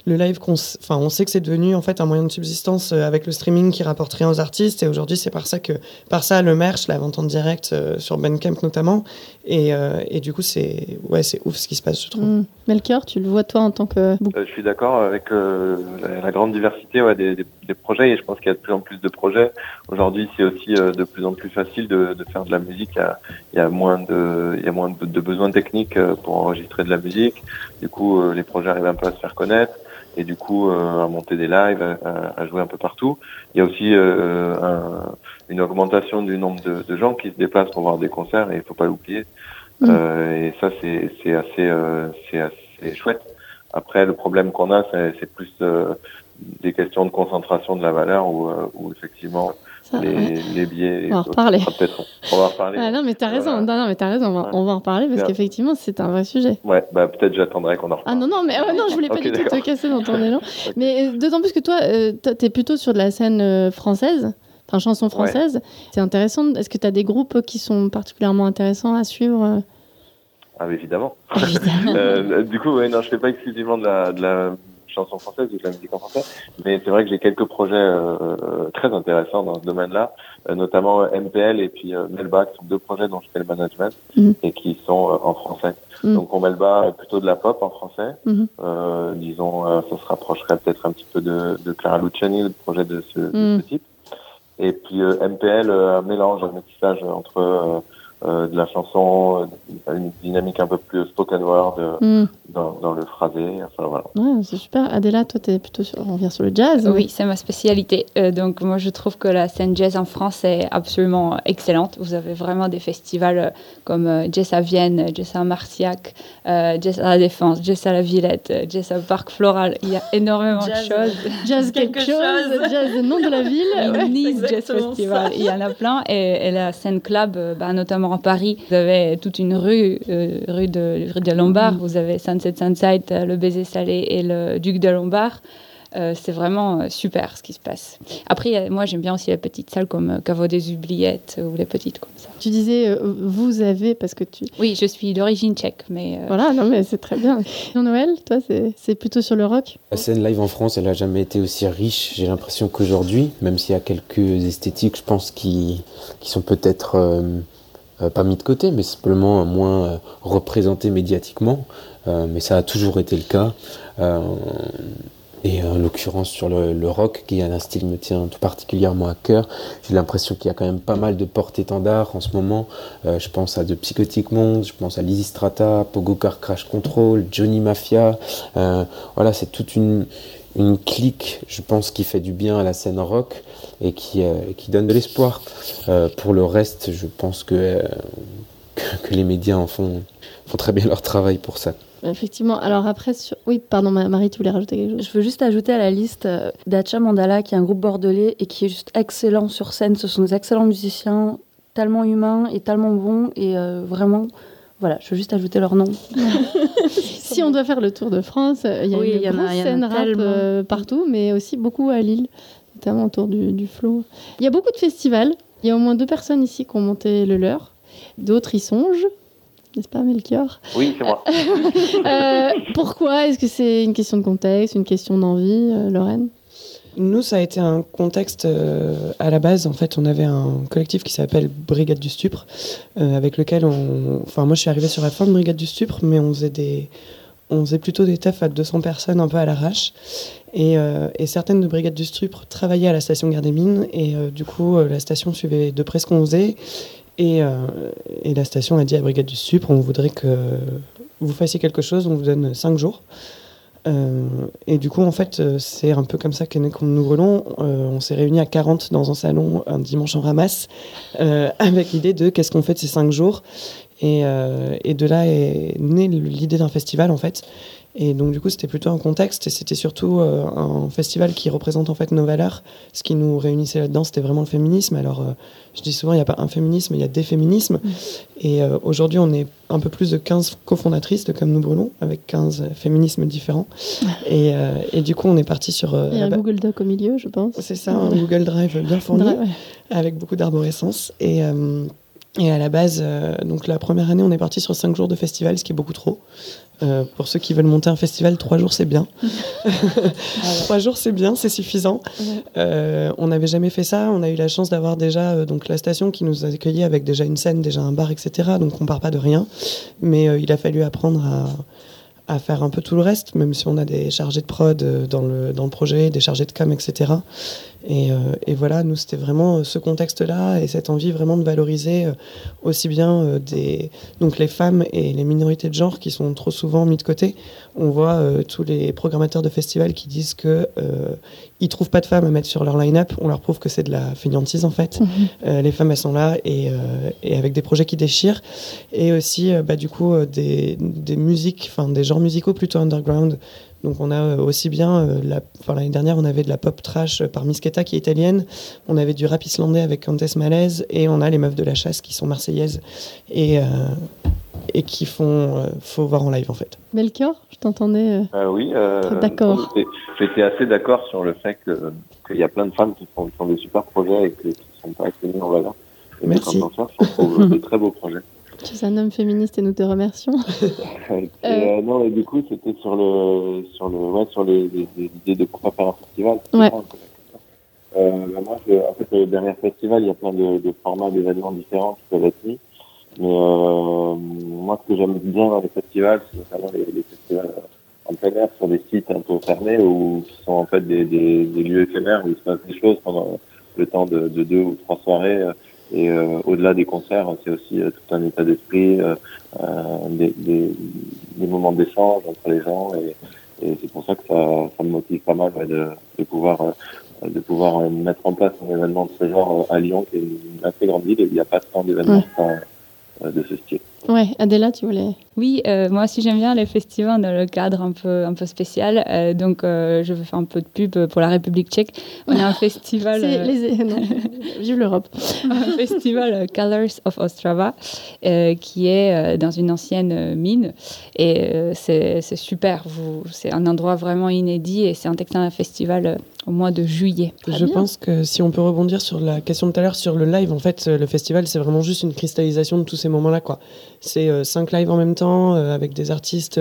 Le live, qu'on enfin, on sait que c'est devenu en fait un moyen de subsistance euh, avec le streaming qui rapporte rien aux artistes. Et aujourd'hui, c'est par ça que, par ça, le merch, la vente en direct euh, sur Bandcamp notamment. Et, euh, et du coup, c'est ouais, c'est ouf ce qui se passe, je trouve. Mm. Melchior, tu le vois toi en tant que. Euh, je suis d'accord avec euh, la, la grande diversité ouais, des, des, des projets et je pense qu'il y a de plus en plus de projets. Aujourd'hui, c'est aussi euh, de plus en plus facile de, de faire de la musique. Il y a, il y a moins de, il y a moins de, de besoins techniques pour enregistrer de la musique. Du coup, euh, les projets arrivent un peu à se faire connaître et du coup euh, à monter des lives, à, à jouer un peu partout. Il y a aussi euh, un- une augmentation du nombre de, de gens qui se déplacent pour voir des concerts et il faut pas l'oublier. Mm. Euh, et ça, c'est c'est assez, euh, c'est assez chouette. Après, le problème qu'on a, c'est c'est plus euh, des questions de concentration de la valeur où, où effectivement Ça, les, ouais. les billets. On va en reparler. Ah, on va en reparler. Ah, non, mais t'as raison. Voilà. Non, non, mais t'as raison. On va, Ouais. on va en reparler parce qu'effectivement, c'est un vrai sujet. Ouais, bah peut-être j'attendrai qu'on en reparle. Ah non, non, mais euh, non, je voulais pas du tout te casser dans ton élan. Mais euh, d'autant plus que toi, euh, t'es plutôt sur de la scène euh, française, enfin chanson française. C'est intéressant. Est-ce que tu as des groupes qui sont particulièrement intéressants à suivre euh? Ah, évidemment. Évidemment. Euh, du coup, ouais, non, je fais pas exclusivement de la, de la chanson française ou de la musique en français, mais c'est vrai que j'ai quelques projets euh, euh, très intéressants dans ce domaine-là, euh, notamment MPL et puis Melba, qui sont deux projets dont je fais le management Mhm. et qui sont en français. Mhm. Donc, on Melba est plutôt de la pop en français. Mhm. Disons, ça se rapprocherait peut-être un petit peu de, de Clara Luciani, le projet de ce, de ce type. Et puis MPL, un mélange, un métissage entre de la chanson, euh, une dynamique un peu plus spoken word euh, Hmm. dans, dans le phrasé. Enfin voilà. Ouais, c'est super. Adéla, toi, t'es plutôt sur... on revient sur le jazz. Oui, c'est ma spécialité. Euh, donc moi, je trouve que la scène jazz en France est absolument excellente. Vous avez vraiment des festivals euh, comme euh, Jazz à Vienne, Jazz à Marciac, euh, Jazz à la Défense, Jazz à la Villette, euh, Jazz à Parc Floral. Il y a énormément Jazz. de choses. Jazz quelque, Quelque chose, jazz le nom de la ville. Ouais. Nice Jazz Festival, il y en a plein. Et, et la scène club, euh, bah, notamment à Paris, vous avez toute une rue, euh, rue, de, rue de Lombard. Vous avez Sunset Sunset, euh, le Baiser Salé et le Duc de Lombard. Euh, c'est vraiment super ce qui se passe. Après, moi j'aime bien aussi les petites salles comme Caveau des Oubliettes ou les petites comme ça. Tu disais, euh, vous avez, parce que tu. Oui, je suis d'origine tchèque, mais euh, Voilà, non, mais c'est très bien. Jean-Noël, toi, c'est plutôt sur le rock La scène live en France, elle n'a jamais été aussi riche, j'ai l'impression qu'aujourd'hui, même s'il y a quelques esthétiques, je pense, qui, qui sont peut-être pas mis de côté, mais simplement moins euh, représentées médiatiquement. Euh, mais ça a toujours été le cas. Euh, et en l'occurrence sur le, rock, qui est un style me tient tout particulièrement à cœur, j'ai l'impression qu'il y a quand même pas mal de porte-étendards en ce moment. Euh, je pense à The Psychotic Monks, je pense à Lizzy Strata, Pogo Car Crash Control, Johnny Mafia. Euh, voilà, c'est toute une, une clique, je pense, qui fait du bien à la scène rock et qui, euh, qui donne de l'espoir. Euh, pour le reste, je pense que, euh, que, que les médias en font, font très bien leur travail pour ça. Effectivement. Alors après, sur... oui, pardon, Ma- Marie, tu voulais rajouter quelque chose? Je veux juste ajouter à la liste euh, Dacha Mandala, qui est un groupe bordelais et qui est juste excellent sur scène. Ce sont des excellents musiciens, tellement humains et tellement bons. Et euh, vraiment, voilà, je veux juste ajouter leur nom. Si on doit faire le tour de France, euh, il y a Oui, une y a- grosse y a scène rap tellement. euh, partout, mais aussi beaucoup à Lille, notamment autour du, du flot. Il y a beaucoup de festivals. Il y a au moins deux personnes ici qui ont monté le leur. D'autres y songent. n'est-ce pas Melchior? Oui, c'est moi. Euh, Pourquoi? Est-ce que c'est une question de contexte, une question d'envie, euh, Lorraine? Nous, ça a été un contexte euh, à la base. En fait, on avait un collectif qui s'appelle Brigade du Stupre, euh, avec lequel on. Enfin, moi, je suis arrivée sur la fin de Brigade du Stupre, mais on faisait des. On faisait plutôt des teufs à 200 personnes, un peu à l'arrache. Et, euh, et certaines de Brigade du Stupre travaillaient à la station Gare des Mines. Et du coup, la station suivait de près ce qu'on faisait. Et, et la station a dit à Brigade du Stupre on voudrait que vous fassiez quelque chose, on vous donne 5 jours. Euh, et du coup, en fait, euh, c'est un peu comme ça qu'est nous. Euh, on s'est réunis à 40 dans un salon un dimanche en ramasse, avec l'idée de qu'est-ce qu'on fait de ces 5 jours. Et, et de là est née l'idée d'un festival, en fait. Et donc, du coup, c'était plutôt un contexte et c'était surtout euh, un festival qui représente en fait nos valeurs. Ce qui nous réunissait là-dedans, c'était vraiment le féminisme. Alors, euh, je dis souvent, il n'y a pas un féminisme, il y a des féminismes. Et euh, aujourd'hui, on est un peu plus de 15 cofondatrices de Comme nous brûlons, avec 15 féminismes différents. Et, et du coup, on est parti sur. Il y a la un Google Doc au milieu, je pense. c'est ça, un Google Drive bien fourni avec beaucoup d'arborescence. Et, et à la base, euh, donc la première année, on est parti sur 5 jours de festival, ce qui est beaucoup trop. Euh, pour ceux qui veulent monter un festival, 3 jours c'est bien. 3 jours c'est bien, c'est suffisant. Ouais. Euh, on n'avait jamais fait ça. On a eu la chance d'avoir déjà euh, donc la station qui nous a accueillis avec déjà une scène, déjà un bar, etc. Donc on part pas de rien. Mais il a fallu apprendre à, à faire un peu tout le reste, même si on a des chargés de prod dans le, dans le projet, des chargés de com, etc. Et, euh, et voilà, nous, c'était vraiment euh, ce contexte-là et cette envie vraiment de valoriser euh, aussi bien des, donc les femmes et les minorités de genre qui sont trop souvent mis de côté. On voit tous les programmateurs de festivals qui disent euh, ils trouvent pas de femmes à mettre sur leur line-up. On leur prouve que c'est de la fainéantise en fait. Euh, les femmes, elles sont là et, et avec des projets qui déchirent. Et aussi, bah, du coup, des, des musiques, enfin des genres musicaux plutôt underground. Donc on a euh, aussi bien, euh, la- enfin, l'année dernière, on avait de la pop trash euh, par Misketa qui est italienne. On avait du rap islandais avec Countess Malaise. Et on a les meufs de la chasse qui sont marseillaises et, euh, et qui font, euh, faut voir en live en fait. Melchior, je t'entendais. euh, Euh, oui. Euh, d'accord. j'étais- J'étais assez d'accord sur le fait que- qu'il y a plein de femmes qui font, qui font des super projets et que- qui ne sont pas assez en valeur. Et Merci. mettre en je trouve des très beaux projets. Tu es un homme féministe et nous te remercions. Et, euh, non, et du coup, c'était sur le, sur le, ouais, sur les, les, de pourquoi faire un festival. Ouais. Euh, bah, moi, je, en fait, le dernier festival, il y a plein de, de formats, d'événements différents qui peuvent être mis. Mais euh, moi, ce que j'aime bien dans les festivals, c'est notamment les, les festivals en plein air sur des sites un peu fermés ou qui sont en fait des, des, des lieux éphémères où il se passe des choses pendant le temps de, de deux ou trois soirées. Et euh, au-delà des concerts, c'est aussi euh, tout un état d'esprit, euh, des, des, des moments d'échange entre les gens. Et, et c'est pour ça que ça, ça me motive pas mal ouais, de, de pouvoir, euh, de pouvoir mettre en place un événement de ce genre à Lyon, qui est une assez grande ville, et il n'y a pas tant d'événements de ce style. Ouais, Adéla, tu voulais. Oui, euh, moi aussi j'aime bien les festivals dans le cadre un peu, un peu spécial. Euh, donc euh, je vais faire un peu de pub pour la République tchèque. On a un festival, C'est euh, les... non. Vive l'Europe. un festival euh, Colors of Ostrava euh, qui est euh, dans une ancienne euh, mine. Et euh, c'est c'est super. Vous- C'est un endroit vraiment inédit et c'est un excellent festival euh, au mois de juillet. Très je bien. pense que si on peut rebondir sur la question de tout à l'heure sur le live, en fait, le festival, c'est vraiment juste une cristallisation de tous ces moments-là, quoi. C'est euh, cinq lives en même temps, euh, avec des artistes,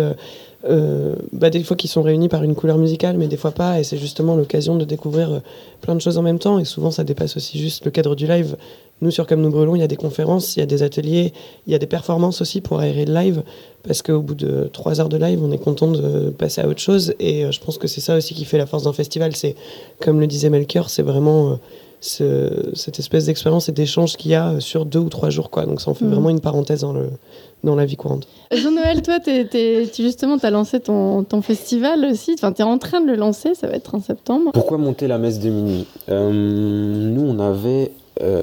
euh, bah, des fois qui sont réunis par une couleur musicale, mais des fois pas, et c'est justement l'occasion de découvrir plein de choses en même temps, et souvent ça dépasse aussi juste le cadre du live. Nous, sur Comme nous brûlons, il y a des conférences, il y a des ateliers, il y a des performances aussi pour aérer le live, parce qu'au bout de trois heures de live, on est content de passer à autre chose, et je pense que c'est ça aussi qui fait la force d'un festival, c'est, comme le disait Melchior, c'est vraiment... ce- cette espèce d'expérience et d'échange qu'il y a euh, sur deux ou trois jours. Quoi. Donc ça en fait Mhm. vraiment une parenthèse dans, le, dans la vie courante. Jean-Noël, toi, t'es- t'es- tu justement, tu as lancé ton, ton festival aussi. Enfin, tu es en train de le lancer, ça va être en septembre. Pourquoi monter la messe de minuit Euh, Nous, on avait euh,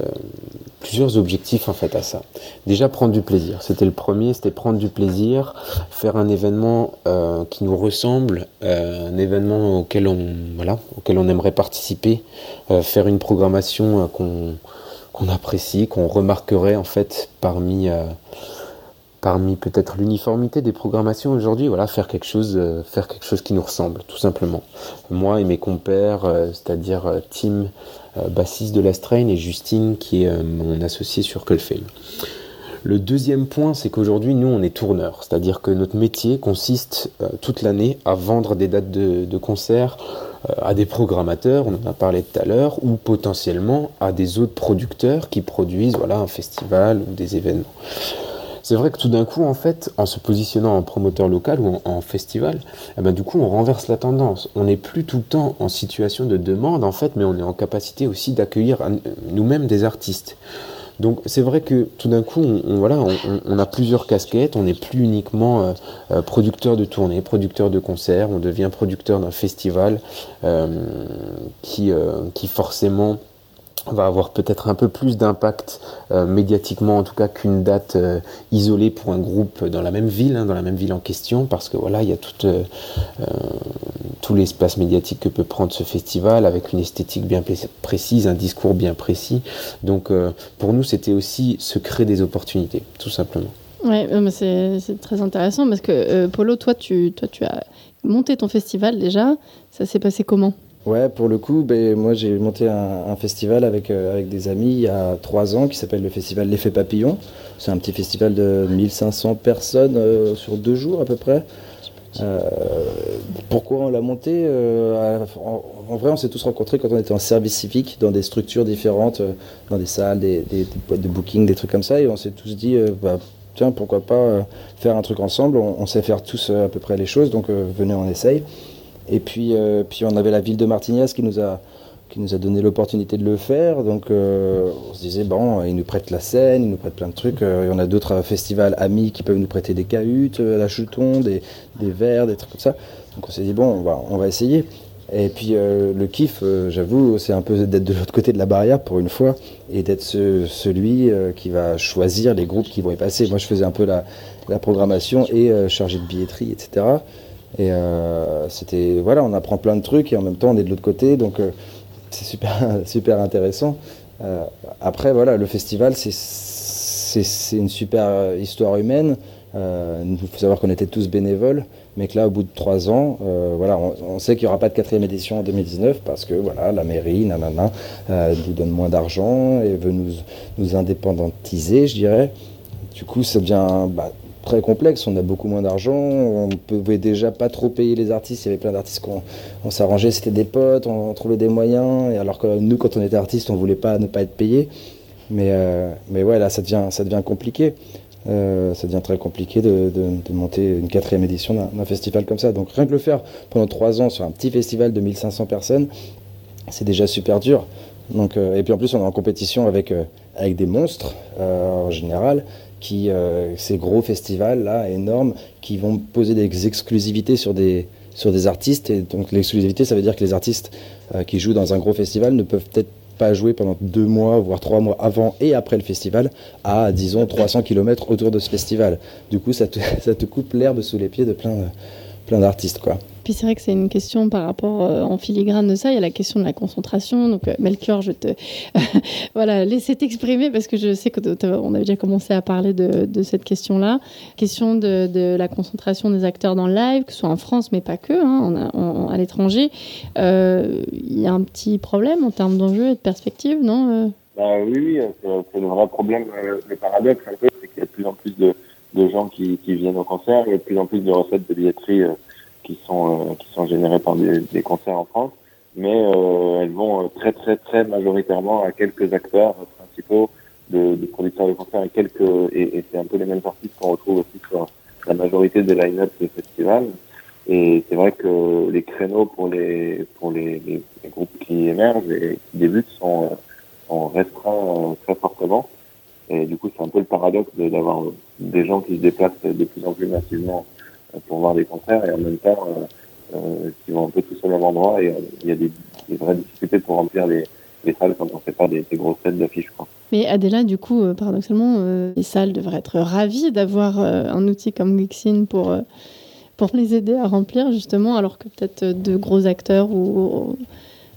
plusieurs objectifs en fait à ça. Déjà, prendre du plaisir. C'était le premier, c'était prendre du plaisir, faire un événement euh, qui nous ressemble, euh, un événement auquel on, voilà, auquel on aimerait participer, euh, faire une programmation qu'on apprécie, qu'on remarquerait en fait parmi parmi peut-être l'uniformité des programmations aujourd'hui, voilà, faire quelque chose, faire quelque chose qui nous ressemble, tout simplement. Moi et mes compères, c'est-à-dire Tim, bassiste de la Strain, et Justine, qui est euh, mon associé sur Culfame. Le deuxième point, c'est qu'aujourd'hui, nous, on est tourneurs, c'est-à-dire que notre métier consiste euh, toute l'année à vendre des dates de, de concert euh, à des programmateurs, on en a parlé tout à l'heure, ou potentiellement à des autres producteurs qui produisent voilà, un festival ou des événements. C'est vrai que tout d'un coup, en fait, en se positionnant en promoteur local ou en, festival, eh ben, du coup, on renverse la tendance. On n'est plus tout le temps en situation de demande, en fait, mais on est en capacité aussi d'accueillir euh, nous-mêmes des artistes. Donc c'est vrai que tout d'un coup, on, a plusieurs casquettes. On n'est plus uniquement euh, euh, producteur de tournée, producteur de concerts. On devient producteur d'un festival qui forcément va avoir peut-être un peu plus d'impact euh, médiatiquement en tout cas qu'une date euh, isolée pour un groupe dans la même ville, hein, dans la même ville en question, parce que voilà, il y a tout, euh, tout l'espace médiatique que peut prendre ce festival avec une esthétique bien précise, un discours bien précis. Donc pour nous, c'était aussi se créer des opportunités, tout simplement. Ouais, c'est très intéressant parce que Polo, toi tu, toi, tu as monté ton festival déjà. Ça s'est passé comment? Ouais, pour le coup, ben, moi j'ai monté un, festival avec, euh, avec des amis il y a trois ans qui s'appelle le festival L'Effet Papillon. C'est un petit festival de 1500 personnes euh, sur deux jours à peu près. Euh, pourquoi on l'a monté en, vrai, on s'est tous rencontrés quand on était en service civique dans des structures différentes, dans des salles, des, des, des, boîtes de booking, des trucs comme ça, et on s'est tous dit, bah, tiens, pourquoi pas faire un truc ensemble on, sait faire tous à peu près les choses, donc venez, on essaye. Et puis, euh, puis on avait la ville de Martignas qui nous a, qui nous a donné l'opportunité de le faire. Donc euh, on se disait, bon, ils nous prêtent la scène, ils nous prêtent plein de trucs. Euh, on a d'autres festivals amis qui peuvent nous prêter des cahutes, euh, la chuton, des, verres, des trucs comme ça. Donc on s'est dit, bon, on va, essayer. Et puis euh, le kiff, euh, j'avoue, c'est un peu d'être de l'autre côté de la barrière pour une fois et d'être ce, celui euh, qui va choisir les groupes qui vont y passer. Moi, je faisais un peu la, la programmation et chargé de billetterie, etc. Et euh, c'était voilà, on apprend plein de trucs et en même temps on est de l'autre côté, donc euh, c'est super super intéressant. Euh, après voilà, le festival c'est une super histoire humaine. Il faut savoir qu'on était tous bénévoles, mais que là au bout de trois ans, voilà, on, on sait qu'il n'y aura pas de quatrième édition en 2019 parce que voilà, la mairie, nanana, nous donne moins d'argent et veut nous nous indépendantiser, je dirais. Du coup, ça devient bah, très complexe, on a beaucoup moins d'argent, on pouvait déjà pas trop payer les artistes, il y avait plein d'artistes qu'on on s'arrangeait, c'était des potes, on, trouvait des moyens, et alors que nous quand on était artiste on voulait pas ne pas être payé, mais, euh, mais ouais là ça devient, ça devient compliqué, euh, ça devient très compliqué de, de, monter une quatrième édition d'un festival comme ça, donc rien que le faire pendant trois ans sur un petit festival de 1500 personnes, c'est déjà super dur. Donc, euh, et puis en plus on est en compétition avec, euh, avec des monstres en général, euh, ces gros festivals là énormes qui vont poser des exclusivités sur des, sur des artistes. Et donc l'exclusivité, ça veut dire que les artistes euh, qui jouent dans un gros festival ne peuvent peut-être pas jouer pendant deux mois, voire trois mois avant et après le festival, à disons 300 km autour de ce festival. Du coup, ça te, ça te coupe l'herbe sous les pieds de plein, plein d'artistes, quoi. Puis c'est vrai que c'est une question par rapport euh, en filigrane de ça. Il y a la question de la concentration. Donc, euh, Melchior, je te voilà, laisser t'exprimer parce que je sais qu'on avait déjà commencé à parler de, cette question-là. Question de, la concentration des acteurs dans le live, que ce soit en France, mais pas que, hein, à l'étranger. Euh, il y a un petit problème en termes d'enjeux et de perspectives, non euh? Bah, Oui, c'est le vrai problème. Le paradoxe, c'est qu'il y a de plus en plus de, de gens qui, qui, viennent au concert. Il y a de plus en plus de recettes de billetterie qui sont euh, qui sont générées par des, concerts en France, mais euh, elles vont très très très majoritairement à quelques acteurs principaux de, producteurs de concerts et quelques et, c'est un peu les mêmes artistes qu'on retrouve aussi sur la majorité des line-up des festivals. Et c'est vrai que les créneaux pour les pour les, groupes qui émergent et qui débutent sont, sont restreints très fortement. Et du coup, c'est un peu le paradoxe d'avoir des gens qui se déplacent de plus en plus massivement pour voir des concerts et en même temps euh, euh, qui vont un peu tous au même endroit et euh, il y a des, vraies difficultés pour remplir les, les salles quand on ne fait pas des, grosses têtes d'affiches. Mais Adéla, du coup, euh, paradoxalement, euh, les salles devraient être ravies d'avoir euh, un outil comme Gixin pour, euh, pour les aider à remplir, justement, alors que peut-être de gros acteurs ou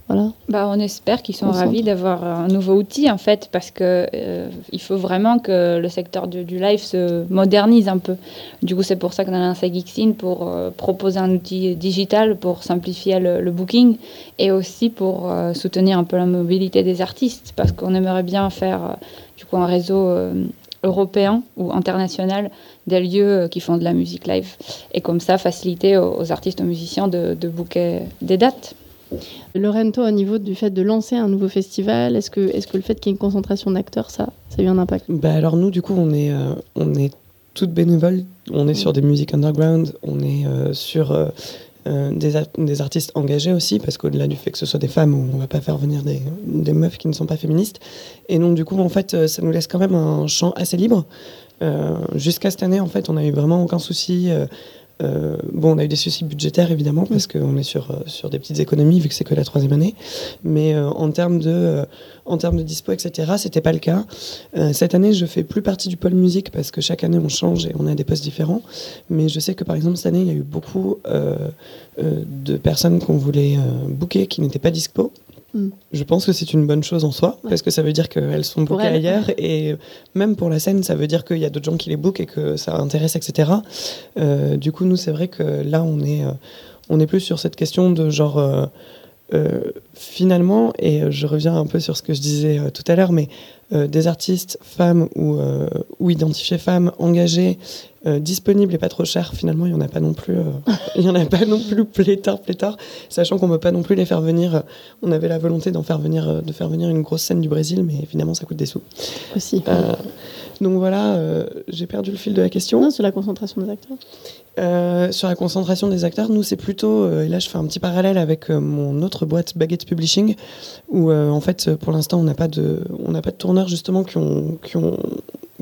voilà. Bah, on espère qu'ils sont ravis d'avoir un nouveau outil en fait parce que euh, il faut vraiment que le secteur du, du, live se modernise un peu. Du coup, c'est pour ça qu'on a lancé Geeksin pour euh, proposer un outil digital pour simplifier le, le booking et aussi pour euh, soutenir un peu la mobilité des artistes parce qu'on aimerait bien faire du coup un réseau européen ou international des lieux qui font de la musique live. Et comme ça, faciliter aux, artistes, aux musiciens de, de booker des dates. Lorento, au niveau du fait de lancer un nouveau festival, est-ce que, est que le fait qu'il y ait une concentration d'acteurs, ça, ça a eu un impact? Bah Alors nous, du coup, on est, euh, on est toutes bénévoles. On est sur des musiques underground, on est euh, sur euh, des, des, artistes engagés aussi, parce qu'au-delà du fait que ce soit des femmes, on ne va pas faire venir des, des, meufs qui ne sont pas féministes. Et donc, du coup, en fait, ça nous laisse quand même un champ assez libre. Jusqu'à cette année, en fait, on n'a eu vraiment aucun souci. Bon, on a eu des soucis budgétaires évidemment parce qu'on est sur, euh, sur des petites économies vu que c'est que la troisième année. Mais euh, en termes de en termes de dispo, etc., c'était pas le cas. cette année, je fais plus partie du pôle musique parce que chaque année on change et on a des postes différents. Mais je sais que par exemple cette année, il y a eu beaucoup de personnes qu'on voulait booker qui n'étaient pas dispo. Mm. Je pense que c'est une bonne chose en soi, parce que ça veut dire qu'elles sont bookées ailleurs, et même pour la scène, ça veut dire qu'il y a d'autres gens qui les bookent et que ça intéresse, etc. Euh, du coup, nous, c'est vrai que là, on est, euh, on est plus sur cette question de genre, euh, finalement, et je reviens un peu sur ce que je disais tout à l'heure, mais des artistes femmes ou, ou identifiées femmes engagées euh, disponible et pas trop cher, finalement, il n'y en a pas non plus, euh, il y en a pas non plus pléthore, pléthore, sachant qu'on ne peut pas non plus les faire venir. Euh, on avait la volonté d'en faire venir, de faire venir une grosse scène du Brésil, mais finalement, ça coûte des sous. Aussi. donc voilà, j'ai perdu le fil de la question. Non, sur la concentration des acteurs. sur la concentration des acteurs, nous, c'est plutôt, et là, je fais un petit parallèle avec mon autre boîte Baguette Publishing, où en fait, pour l'instant, on n'a pas de, on n'a pas de tourneurs justement qui ont, qui ont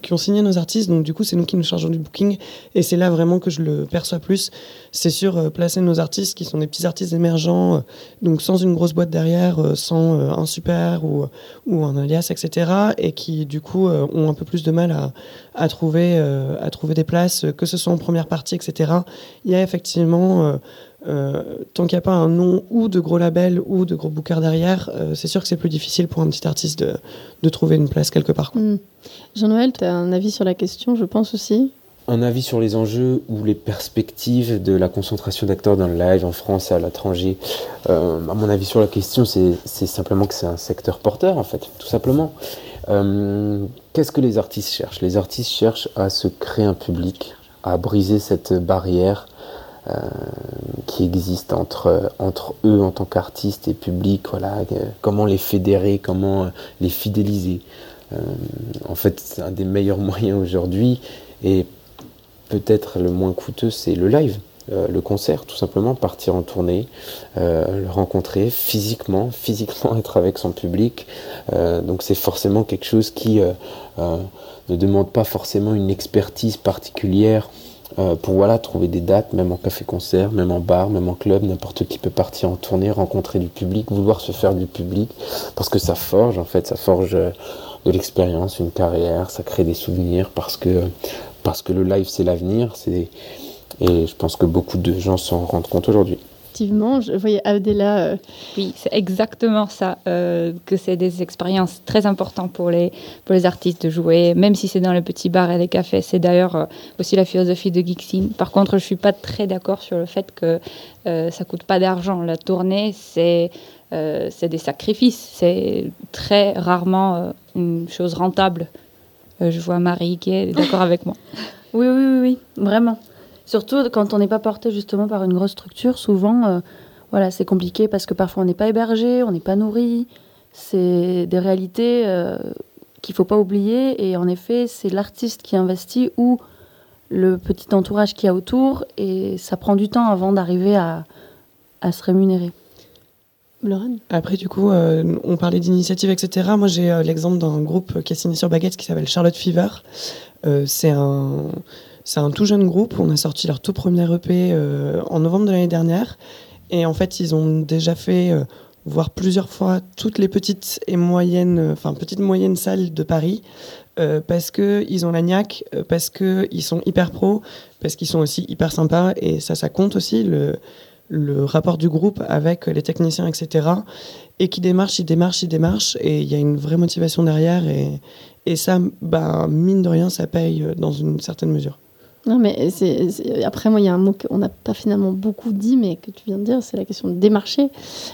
qui ont signé nos artistes. Donc, du coup, c'est nous qui nous chargeons du booking. Et c'est là vraiment que je le perçois plus. C'est sur euh, placer nos artistes qui sont des petits artistes émergents, euh, donc sans une grosse boîte derrière, euh, sans un super ou, ou un alias, etc. Et qui, du coup, ont un peu plus de mal à, à trouver, à trouver des places, que ce soit en première partie, etc. Il y a effectivement euh, tant qu'il n'y a pas un nom ou de gros label ou de gros bookers derrière, euh, c'est sûr que c'est plus difficile pour un petit artiste de, de trouver une place quelque part. Hmm. Jean-Noël, tu as un avis sur la question, je pense aussi? Un avis sur les enjeux ou les perspectives de la concentration d'acteurs dans le live en France et à l'étranger? Euh, à mon avis sur la question, c'est simplement que c'est un secteur porteur, en fait, tout simplement. Qu'est-ce que les artistes cherchent? Les artistes cherchent à se créer un public, à briser cette barrière euh, qui existe entre, eux en tant qu'artistes et public, voilà, euh, comment les fédérer, comment euh, les fidéliser. en fait, c'est un des meilleurs moyens aujourd'hui et peut-être le moins coûteux, c'est le live. le concert, tout simplement, partir en tournée, le rencontrer physiquement, physiquement être avec son public. donc c'est forcément quelque chose qui ne demande pas forcément une expertise particulière euh, pour voilà, trouver des dates, même en café-concert, même en bar, même en club, n'importe qui peut partir en tournée, rencontrer du public, vouloir se faire du public, parce que ça forge, en fait, ça forge euh, de l'expérience, une carrière, ça crée des souvenirs, parce que, parce que le live, c'est l'avenir, et je pense que beaucoup de gens s'en rendent compte aujourd'hui effectivement, je voyais Abdella. Euh, oui, c'est exactement ça, euh, que c'est des expériences très importantes pour les, pour les artistes de jouer, même si c'est dans les petits bars et les cafés. C'est d'ailleurs euh, aussi la philosophie de Geeksin. Par contre, je ne suis pas très d'accord sur le fait que ça coûte pas d'argent. La tournée, c'est c'est des sacrifices. C'est très rarement une chose rentable. je vois Marie qui est d'accord avec moi. Oui, oui, oui, oui, vraiment. Surtout quand on n'est pas porté justement par une grosse structure, souvent, euh, voilà, c'est compliqué parce que parfois on n'est pas hébergé, on n'est pas nourri. C'est des réalités euh, qu'il faut pas oublier. Et en effet, c'est l'artiste qui investit ou le petit entourage qui y a autour. Et ça prend du temps avant d'arriver à, à se rémunérer. Lorraine? Après, du coup, euh, on parlait d'initiatives, etc. Moi, j'ai l'exemple d'un groupe qui est signé sur Baguette qui s'appelle Charlotte Fever. c'est un c'est un tout jeune groupe. On a sorti leur tout premier EP euh, en novembre de l'année dernière. Et en fait, ils ont déjà fait, euh, voir plusieurs fois, toutes les petites et moyennes, euh, enfin, petites moyennes salles de Paris. parce qu'ils ont la niaque, parce qu'ils sont hyper pros, parce qu'ils sont aussi hyper sympas. Et ça, ça compte aussi, le, rapport du groupe avec les techniciens, etc. Et qui démarche, ils démarchent, ils démarchent. Et il y a une vraie motivation derrière. Et, ça, bah, mine de rien, ça paye dans une certaine mesure. Non, mais c'est, c'est- après, moi, il y a un mot qu'on n'a pas finalement beaucoup dit, mais que tu viens de dire, c'est la question de démarcher.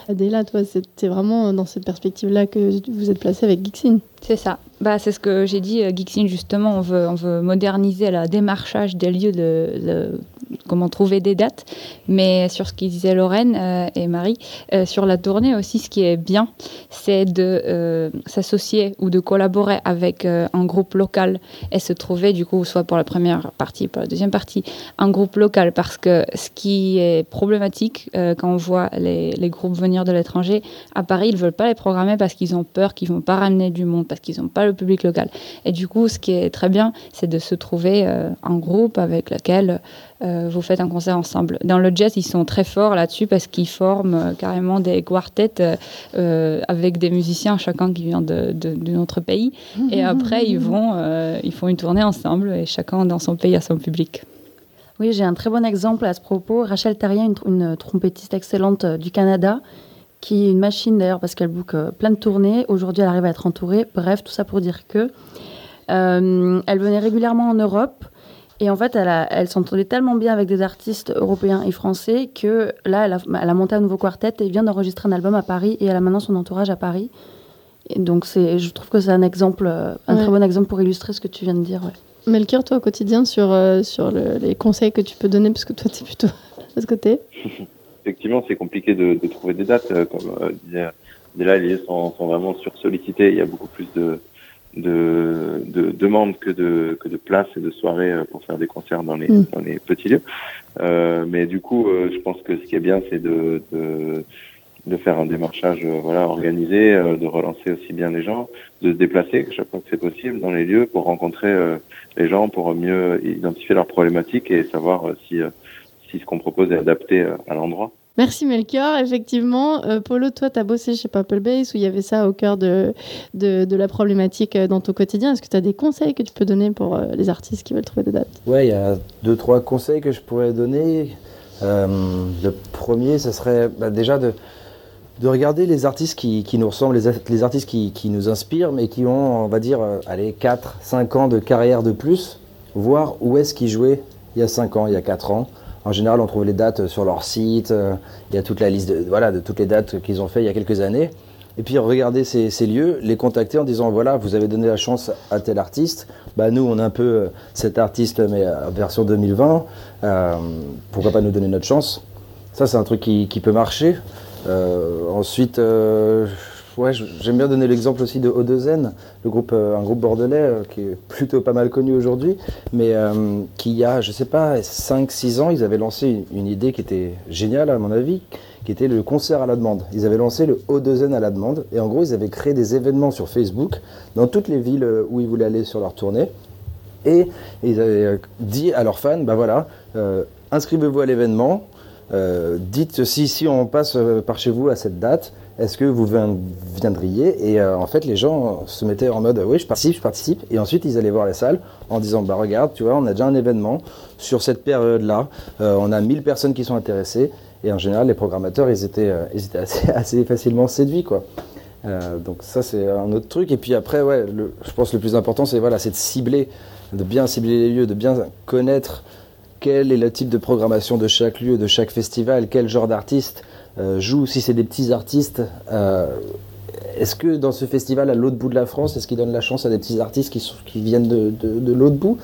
Dès là, toi, c'était vraiment dans cette perspective-là que vous êtes placé avec Gixin. C'est ça. Bah, c'est ce que j'ai dit, euh, Geeksin, justement, on veut, on veut moderniser le démarchage des lieux, de, le- comment trouver des dates. Mais sur ce qu'ils disaient Lorraine euh, et Marie, euh, sur la tournée aussi, ce qui est bien, c'est de euh, s'associer ou de collaborer avec un groupe local et se trouver, du coup, soit pour la première partie, pour la deuxième partie, un groupe local. Parce que ce qui est problématique quand on voit les, les groupes venir de l'étranger, à Paris, ils ne veulent pas les programmer parce qu'ils ont peur qu'ils ne vont pas ramener du monde, parce qu'ils n'ont pas le public local. Et du coup, ce qui est très bien, c'est de se trouver euh, un groupe avec lequel euh, vous faites un concert ensemble. Dans le jazz, ils sont très forts là-dessus parce qu'ils forment euh, carrément des quartets euh, avec des musiciens, chacun qui vient de- de- d'un autre pays. Et après, ils vont, ils font une tournée ensemble et chacun dans son pays a son public. Oui, j'ai un très bon exemple à ce propos. Rachel Tarien, une, tr- une trompettiste excellente du Canada, qui est une machine d'ailleurs parce qu'elle book euh, plein de tournées. Aujourd'hui, elle arrive à être entourée. Bref, tout ça pour dire que euh, elle venait régulièrement en Europe. Et en fait, elle, a- elle s'entendait tellement bien avec des artistes européens et français que là, elle a, elle a monté un nouveau quartet et vient d'enregistrer un album à Paris et elle a maintenant son entourage à Paris. Et donc, c'est, je trouve que c'est un exemple, euh, un Ouais. très bon exemple pour illustrer ce que tu viens de dire. Ouais. Melchior, toi, au quotidien, sur, euh, sur le- les conseils que tu peux donner, parce que toi, tu es plutôt de ce côté. Effectivement, c'est compliqué de, de trouver des dates. euh, Comme euh, disait Adela, les lieux sont, sont vraiment sursollicités. Il y a beaucoup plus de, de, de demandes que de, que de places et de soirées euh, pour faire des concerts dans les, Mm. dans les petits lieux. Euh, mais du coup, euh, je pense que ce qui est bien, c'est de, de, de faire un démarchage euh, voilà, organisé, euh, de relancer aussi bien les gens, de se déplacer chaque fois que c'est possible dans les lieux pour rencontrer euh, les gens, pour mieux identifier leurs problématiques et savoir si, euh, si ce qu'on propose est adapté euh, à l'endroit. Merci Melchior. Effectivement, euh, Polo, toi, tu as bossé chez Purple Base où il y avait ça au cœur de, de, de la problématique euh, dans ton quotidien. Est-ce que tu as des conseils que tu peux donner pour euh, les artistes qui veulent trouver des dates? Ouais, il y a deux, trois conseils que je pourrais donner. Euh, le premier, ce serait bah, déjà de, de regarder les artistes qui, qui nous ressemblent, les, artistes qui, qui nous inspirent, mais qui ont, on va dire, euh, allez, 4, 5 ans de carrière de plus, voir où est-ce qu'ils jouaient il y a 5 ans, il y a 4 ans. En général, on trouve les dates sur leur site, euh, il y a toute la liste de, voilà, de toutes les dates qu'ils ont fait il y a quelques années. Et puis regarder ces, lieux, les contacter en disant voilà, vous avez donné la chance à tel artiste. Bah nous, on a un peu euh, cet artiste, mais euh, version 2020. Euh, pourquoi pas nous donner notre chance? Ça, c'est un truc qui, peut marcher. Ensuite, ouais, j'aime bien donner l'exemple aussi de O2N, le groupe, euh, un groupe bordelais euh, qui est plutôt pas mal connu aujourd'hui, mais euh, qui il y a, je sais pas, 5-6 ans, ils avaient lancé une, idée qui était géniale à mon avis, qui était le concert à la demande. Ils avaient lancé le O2N à la demande, et en gros, ils avaient créé des événements sur Facebook dans toutes les villes où ils voulaient aller sur leur tournée. Et ils avaient dit à leurs fans, bah voilà, inscrivez-vous à l'événement, dites si, si on passe par chez vous à cette date, est-ce que vous vien- viendriez Et euh, en fait, les gens se mettaient en mode, oui, je participe, je participe. Et ensuite, ils allaient voir les salles en disant, bah regarde, tu vois, on a déjà un événement sur cette période-là, euh, on a 1000 personnes qui sont intéressées. Et en général, les programmateurs, ils étaient, euh, assez, facilement séduits. Euh, donc ça, c'est un autre truc. Et puis après, je pense que le plus important, c'est voilà, c'est de cibler, de bien cibler les lieux, de bien connaître quel est le type de programmation de chaque lieu, de chaque festival, quel genre d'artiste euh, joue. Si c'est des petits artistes, euh, est-ce que dans ce festival à l'autre bout de la France, est-ce qu'ils donnent la chance à des petits artistes qui, viennent de, l'autre bout?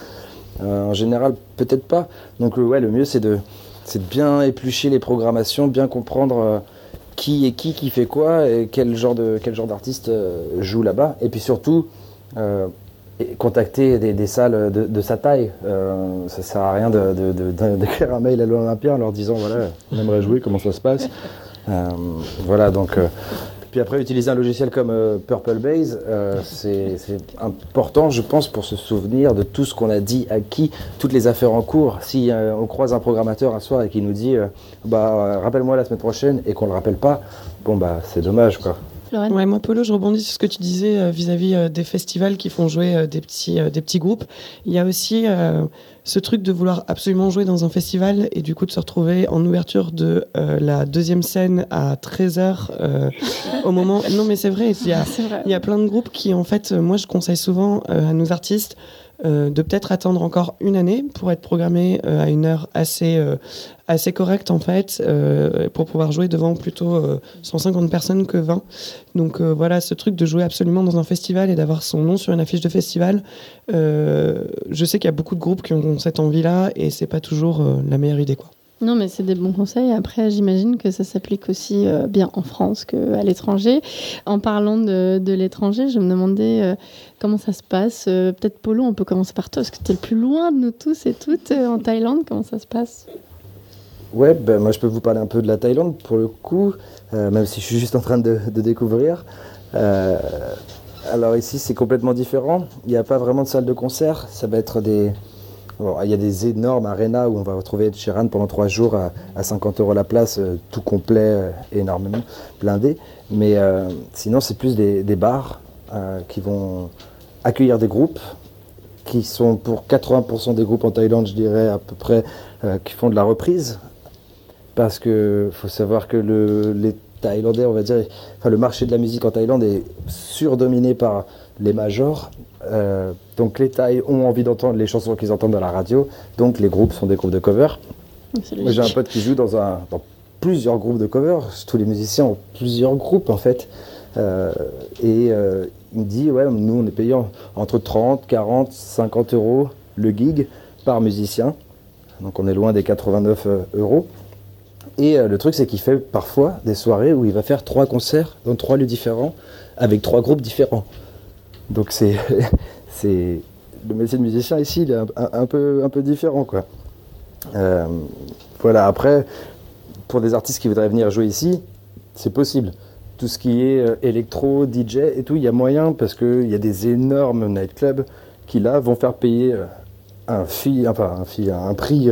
Euh, En général, peut-être pas. Donc ouais, le mieux, c'est de, bien éplucher les programmations, bien comprendre qui est qui, qui fait quoi, et quel genre de quel genre d'artiste joue là-bas. Et puis surtout, et contacter des, salles de, sa taille. Euh, ça sert à rien d'écrire un mail à l'Olympia en leur disant voilà, on aimerait jouer, comment ça se passe. Euh, voilà, donc. euh, puis après, utiliser un logiciel comme euh, Purple Base, c'est important, je pense, pour se souvenir de tout ce qu'on a dit, à qui, toutes les affaires en cours. Si on croise un programmateur un soir et qui nous dit bah, rappelle-moi la semaine prochaine et qu'on ne le rappelle pas, bon, bah, c'est dommage, quoi. Florence Ouais, moi, Polo, je rebondis sur ce que tu disais euh, vis-à-vis euh, des festivals qui font jouer euh, des, petits, des petits groupes. Il y a aussi euh, ce truc de vouloir absolument jouer dans un festival et du coup de se retrouver en ouverture de euh, la deuxième scène à 13h au moment. Non, mais c'est vrai, il y a, il y a plein de groupes qui, en fait, moi, je conseille souvent à nos artistes de peut-être attendre encore une année pour être programmé à une heure assez, assez correcte en fait, pour pouvoir jouer devant plutôt 150 personnes que 20. Donc voilà, ce truc de jouer absolument dans un festival et d'avoir son nom sur une affiche de festival, je sais qu'il y a beaucoup de groupes qui ont cette envie-là et c'est pas toujours la meilleure idée quoi. Non, mais c'est des bons conseils. Après, j'imagine que ça s'applique aussi euh, bien en France qu'à l'étranger. En parlant de, l'étranger, je me demandais euh, comment ça se passe. Euh, peut-être Polo, on peut commencer par toi, parce que tu es le plus loin de nous tous et toutes en Thaïlande. Comment ça se passe? Ouais, ben, moi je peux vous parler un peu de la Thaïlande pour le coup, même si je suis juste en train de, de découvrir. alors ici, c'est complètement différent. Il n'y a pas vraiment de salle de concert. Ça va être des il y a des énormes arénas où on va retrouver Sheeran pendant trois jours à, 50 euros la place, euh, tout complet, euh, énormément blindé. Mais euh, sinon, c'est plus des, bars qui vont accueillir des groupes qui sont pour 80% des groupes en Thaïlande, je dirais à peu près, qui font de la reprise. Parce qu'il faut savoir que le, les Thaïlandais, on va dire, enfin, le marché de la musique en Thaïlande est surdominé par les majors donc les Thaïs ont envie d'entendre les chansons qu'ils entendent dans la radio, donc les groupes sont des groupes de cover. J'ai un pote qui joue dans, un, dans plusieurs groupes de cover, tous les musiciens ont plusieurs groupes en fait. Euh, et euh, il me dit, ouais, nous on est payant entre 30, 40, 50 euros le gig par musicien. Donc on est loin des 89 euros. Et le truc, c'est qu'il fait parfois des soirées où il va faire trois concerts dans trois lieux différents avec trois groupes différents. Donc c'est, c'est le métier de musicien ici, il est un, peu, un peu différent quoi. Euh, voilà. Après, pour des artistes qui voudraient venir jouer ici, c'est possible. Tout ce qui est euh, électro, DJ et tout, il y a moyen parce qu'il y a des énormes nightclubs qui là vont faire payer euh, un, fee, enfin, un, fee, un prix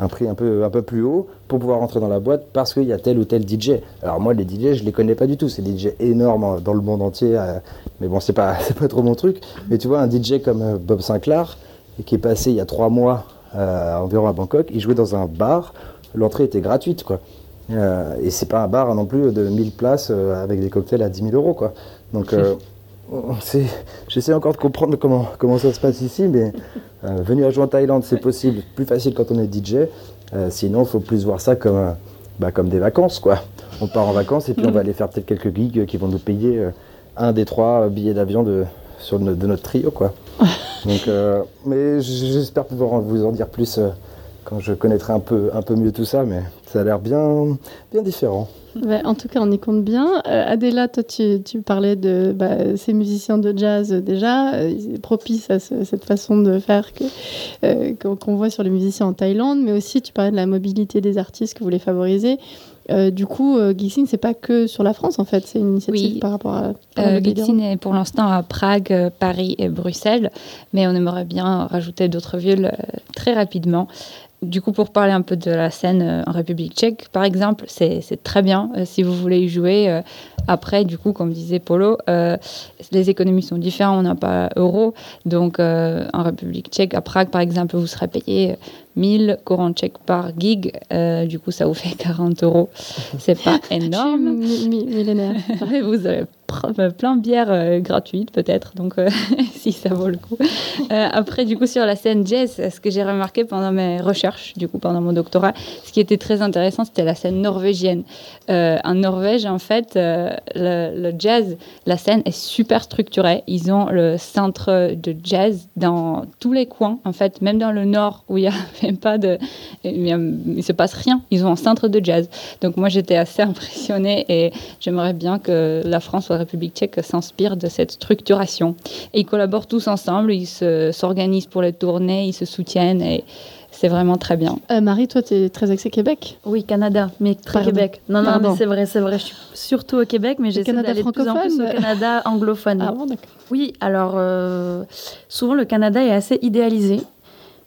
un prix un peu, un peu plus haut pour pouvoir rentrer dans la boîte parce qu'il y a tel ou tel DJ. Alors moi, les DJ, je les connais pas du tout. C'est des DJ énormes hein, dans le monde entier. Euh, mais bon, c'est pas, pas trop mon truc. Mais tu vois, un DJ comme euh, Bob Sinclair, qui est passé il y a trois mois euh, environ à Bangkok, il jouait dans un bar. L'entrée était gratuite, quoi. et c'est pas un bar non plus de 1000 places avec des cocktails à 10 000 euros, quoi. Donc, j'essaie encore de comprendre comment, comment ça se passe ici, mais euh, venir jouer en Thaïlande, c'est possible, plus facile quand on est DJ. Euh, sinon, il faut plus voir ça comme, euh, bah, comme des vacances, quoi. On part en vacances et puis on va aller faire peut-être quelques gigs qui vont nous payer un des trois billets d'avion de, sur de notre trio, quoi. Donc, mais j'espère pouvoir vous en dire plus quand je connaîtrai un peu, un peu mieux tout ça, mais ça a l'air bien, bien différent en tout cas, on y compte bien. Euh, Adéla, toi, tu, parlais de bah, ces musiciens de jazz euh, déjà, euh, propices à cette façon de faire que, qu'on voit sur les musiciens en Thaïlande, mais aussi tu parlais de la mobilité des artistes que vous voulez favoriser. du coup, euh, c'est pas que sur la France en fait, c'est une initiative par rapport à. Euh, est pour l'instant à Prague, Paris et Bruxelles, mais on aimerait bien rajouter d'autres villes très rapidement du coup, pour parler un peu de la scène euh, en République tchèque, par exemple, c'est très bien euh, si vous voulez y jouer. Euh, après, du coup, comme disait Polo, les économies sont différentes, on n'a pas euro. Donc, en République tchèque, à Prague, par exemple, vous serez payé 1000 courants tchèques par gig. du coup, ça vous fait 40 euros. C'est pas énorme. millénaire. vous avez plein de bières euh, gratuites peut-être, donc euh, si ça vaut le coup. Euh, après, du coup, sur la scène jazz, ce que j'ai remarqué pendant mes recherches, du coup, pendant mon doctorat, ce qui était très intéressant, c'était la scène norvégienne. en Norvège, en fait, le, jazz, la scène est super structurée. Ils ont le centre de jazz dans tous les coins, en fait, même dans le nord où il n'y a même pas de, il, il se passe rien. Ils ont un centre de jazz. Donc moi, j'étais assez impressionnée et j'aimerais bien que la France soit République tchèque s'inspire de cette structuration. Et ils collaborent tous ensemble, ils s'organisent pour les tournées, ils se soutiennent et c'est vraiment très bien. Euh, Marie, toi, tu es très axée Québec? Oui, Canada, mais très Québec. Non, non, mais c'est vrai, c'est vrai. Je suis surtout au Québec, mais j'essaie d'aller de plus en plus au Canada anglophone. Ah bon, d'accord. Oui, alors euh, souvent le Canada est assez idéalisé.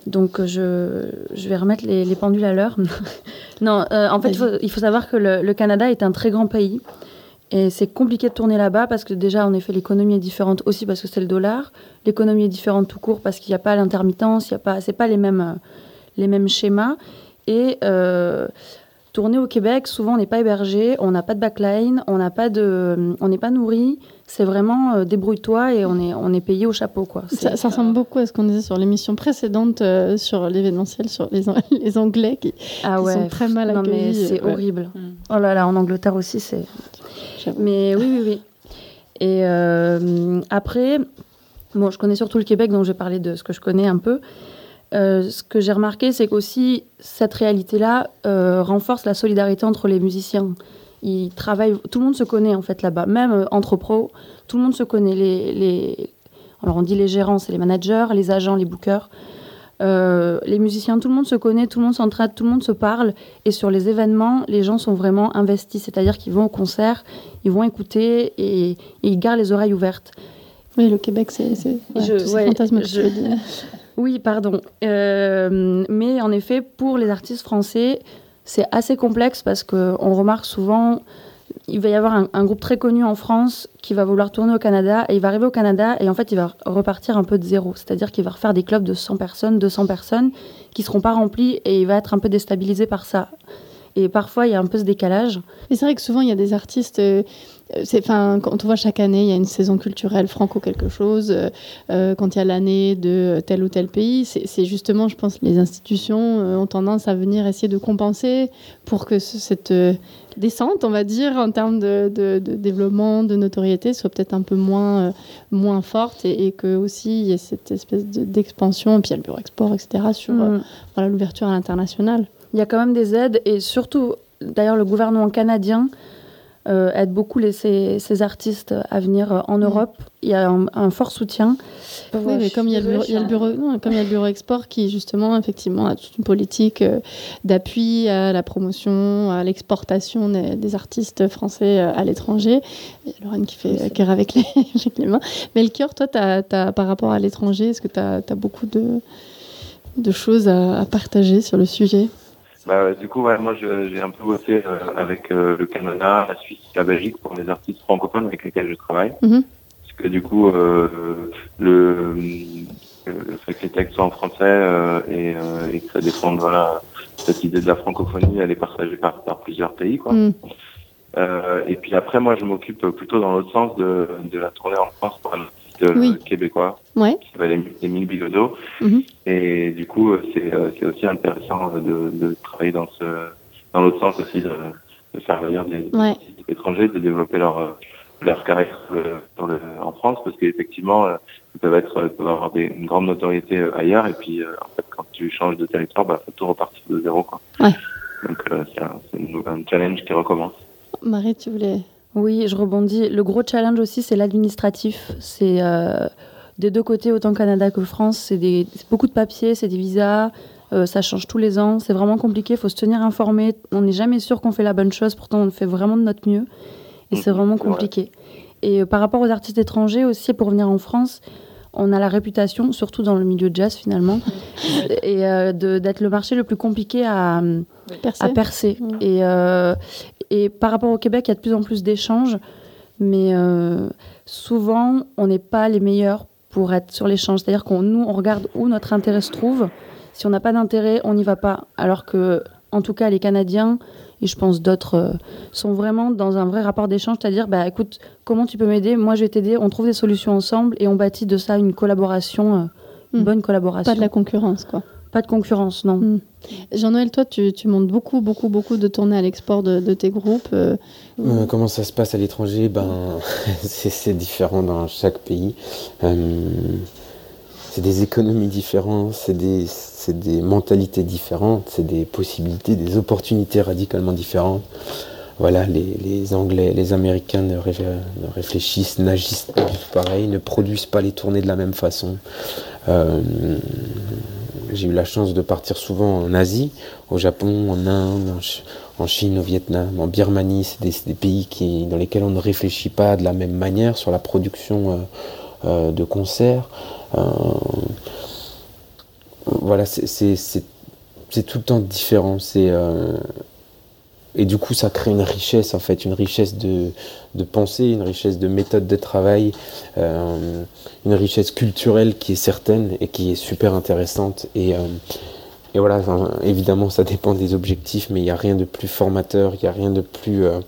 Donc je, je vais remettre les, pendules à l'heure. non, euh, en fait, il faut, savoir que le, Canada est un très grand pays. Et c'est compliqué de tourner là-bas parce que déjà, en effet, l'économie est différente aussi parce que c'est le dollar. L'économie est différente tout court parce qu'il n'y a pas l'intermittence, il y a pas, c'est pas les mêmes, les mêmes schémas. Et euh, tourner au Québec, souvent on n'est pas hébergé, on n'a pas de backline, on n'a pas de, on n'est pas nourri. C'est vraiment euh, débrouille-toi et on est, on est payé au chapeau quoi. Ça, ça ressemble beaucoup à ce qu'on disait sur l'émission précédente euh, sur l'événementiel sur les, An- les Anglais qui, ah qui ouais. sont très mal Non mais accueillis. c'est Ouais. horrible. Mm. Oh là là, en Angleterre aussi c'est. Mais oui oui oui. Et euh, après, bon, je connais surtout le Québec, donc je vais parler de ce que je connais un peu. Euh, ce que j'ai remarqué, c'est qu'aussi cette réalité-là euh, renforce la solidarité entre les musiciens. Ils travaillent, tout le monde se connaît en fait là-bas, même euh, entre pros, tout le monde se connaît. Les, les, alors on dit les gérants, c'est les managers, les agents, les bookers, Euh, les musiciens, tout le monde se connaît, tout le monde s'entraide, tout le monde se parle. Et sur les événements, les gens sont vraiment investis, c'est-à-dire qu'ils vont au concert, ils vont écouter et, et ils gardent les oreilles ouvertes. Oui, le Québec, c'est ouais, ouais, fantasmes que je- tu. Oui, pardon. Euh, mais en effet, pour les artistes français, c'est assez complexe parce qu'on remarque souvent, il va y avoir un, groupe très connu en France qui va vouloir tourner au Canada et il va arriver au Canada et en fait il va repartir un peu de zéro. C'est-à-dire qu'il va refaire des clubs de 100 personnes, 200 personnes qui seront pas remplis et il va être un peu déstabilisé par ça. Et parfois il y a un peu ce décalage. Mais c'est vrai que souvent, il y a des artistes. euh, enfin, quand on voit chaque année, il y a une saison culturelle franco quelque chose. euh, euh, quand il y a l'année de tel ou tel pays, c'est, justement, je pense, les institutions ont tendance à venir essayer de compenser pour que ce- cette descente, on va dire, en termes de, de- de développement, de notoriété, soit peut-être un peu moins, euh, moins forte et, et que aussi il y ait cette espèce de- d'expansion. Et puis il y a le bureau export, etc. sur euh, Mm. voilà, l'ouverture à l'international. Il y a quand même des aides et surtout, d'ailleurs, le gouvernement canadien euh, aide beaucoup les, ces, ces artistes à venir euh, en Europe. Il y a un, un fort soutien. Oui, mais comme il y a le bureau, il y a le bureau, non, comme il y a le bureau export qui justement effectivement a toute une politique euh, d'appui à la promotion, à l'exportation des, des artistes français euh, à l'étranger. Il y a Lorraine qui fait cœur avec les, avec les mains. Melchior, toi, t'as- t'as- par rapport à l'étranger, est-ce que tu as, beaucoup de, de choses à, à partager sur le sujet? Bah, du coup, ouais, moi, j'ai un peu bossé euh, avec euh, le Canada, la Suisse, la Belgique pour les artistes francophones avec lesquels je travaille. Mhm. Parce que du coup, euh, le, le fait que les textes soient en français euh, et, euh, et que ça défende voilà, cette idée de la francophonie, elle est partagée par, par plusieurs pays. Quoi. Mm. Euh, et puis après, moi, je m'occupe plutôt dans l'autre sens de, de la tournée en France pour un artiste euh, Oui. québécois Ouais. qui s'appelle Émile- Bilodeau. Mhm. Et du coup, euh, c'est euh, c'est aussi intéressant de, de travailler dans ce dans l'autre sens aussi, de, de faire venir des, des Ouais. étrangers, de développer leur euh, leur carrière euh, sur le- en France, parce qu'effectivement, euh, ils peuvent être ils peuvent avoir des, une grande notoriété euh, ailleurs, et puis euh, en fait, quand tu changes de territoire, bah, faut tout repartir de zéro, quoi. Ouais. Donc euh, c'est un, un challenge qui recommence. Marie, tu voulais. Oui, je rebondis. Le gros challenge aussi, c'est l'administratif. C'est euh, des deux côtés, autant Canada que France. C'est des- beaucoup de papiers, c'est des visas. euh, ça change tous les ans. C'est vraiment compliqué. Il faut se tenir informé. On n'est jamais sûr qu'on fait la bonne chose. Pourtant, on fait vraiment de notre mieux. Et c'est Mhm, vraiment compliqué. Et euh, par rapport aux artistes étrangers aussi, pour venir en France, on a la réputation, surtout dans le milieu jazz finalement, et euh, de- d'être le marché le plus compliqué à, Percer à percer. Mm. Et, euh, et par rapport au Québec, il y a de plus en plus d'échanges, mais euh, souvent, on n'est pas les meilleurs pour être sur l'échange. C'est-à-dire qu'on nous, on regarde où notre intérêt se trouve. Si on n'a pas d'intérêt, on n'y va pas. Alors que, en tout cas, les Canadiens, et je pense d'autres, euh, sont vraiment dans un vrai rapport d'échange, c'est-à-dire, bah, écoute, comment tu peux m'aider? Moi, je vais t'aider. On trouve des solutions ensemble et on bâtit de ça une collaboration, euh, une Mm. bonne collaboration. Pas de la concurrence, quoi. Pas de concurrence, non. Mm. Jean-Noël, toi, tu, tu montes beaucoup, beaucoup, beaucoup de tournées à l'export de, de tes groupes. euh, Euh, comment ça se passe à l'étranger? Ben, c'est différent dans chaque pays. Euh, c'est des économies différentes, c'est des, c'est des mentalités différentes, c'est des possibilités, des opportunités radicalement différentes. Voilà, les, les Anglais, les Américains ne, ré- ne réfléchissent, n'agissent pas du tout pareil, ne produisent pas les tournées de la même façon. Euh, j'ai eu la chance de partir souvent en Asie, au Japon, en Inde, en, Ch- en Chine, au Vietnam, en Birmanie. C'est des, pays qui, dans lesquels on ne réfléchit pas de la même manière sur la production euh, euh, de concerts. Euh, voilà, c'est- tout le temps différent. C'est et du coup, ça crée une richesse, en fait, une richesse de, pensée, une richesse de méthode de travail, euh, une richesse culturelle qui est certaine et qui est super intéressante. Et, euh, et voilà, évidemment, ça dépend des objectifs, mais il n'y a rien de plus formateur, il n'y a rien euh,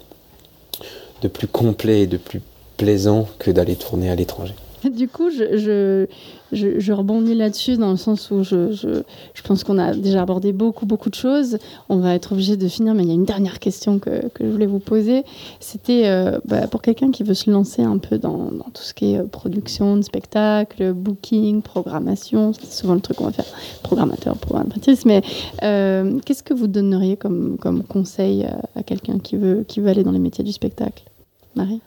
de plus complet et de plus plaisant que d'aller tourner à l'étranger. Du coup, je, rebondis là-dessus dans le sens où je, pense qu'on a déjà abordé beaucoup, beaucoup de choses. On va être obligé de finir, mais il y a une dernière question que, je voulais vous poser. C'était euh, bah, pour quelqu'un qui veut se lancer un peu dans, tout ce qui est euh, production de spectacle, booking, programmation. C'est souvent le truc qu'on va faire, programmateur, programmatrice. Mais euh, qu'est-ce que vous donneriez comme, conseil à, à quelqu'un qui veut, qui veut aller dans les métiers du spectacle? Marie?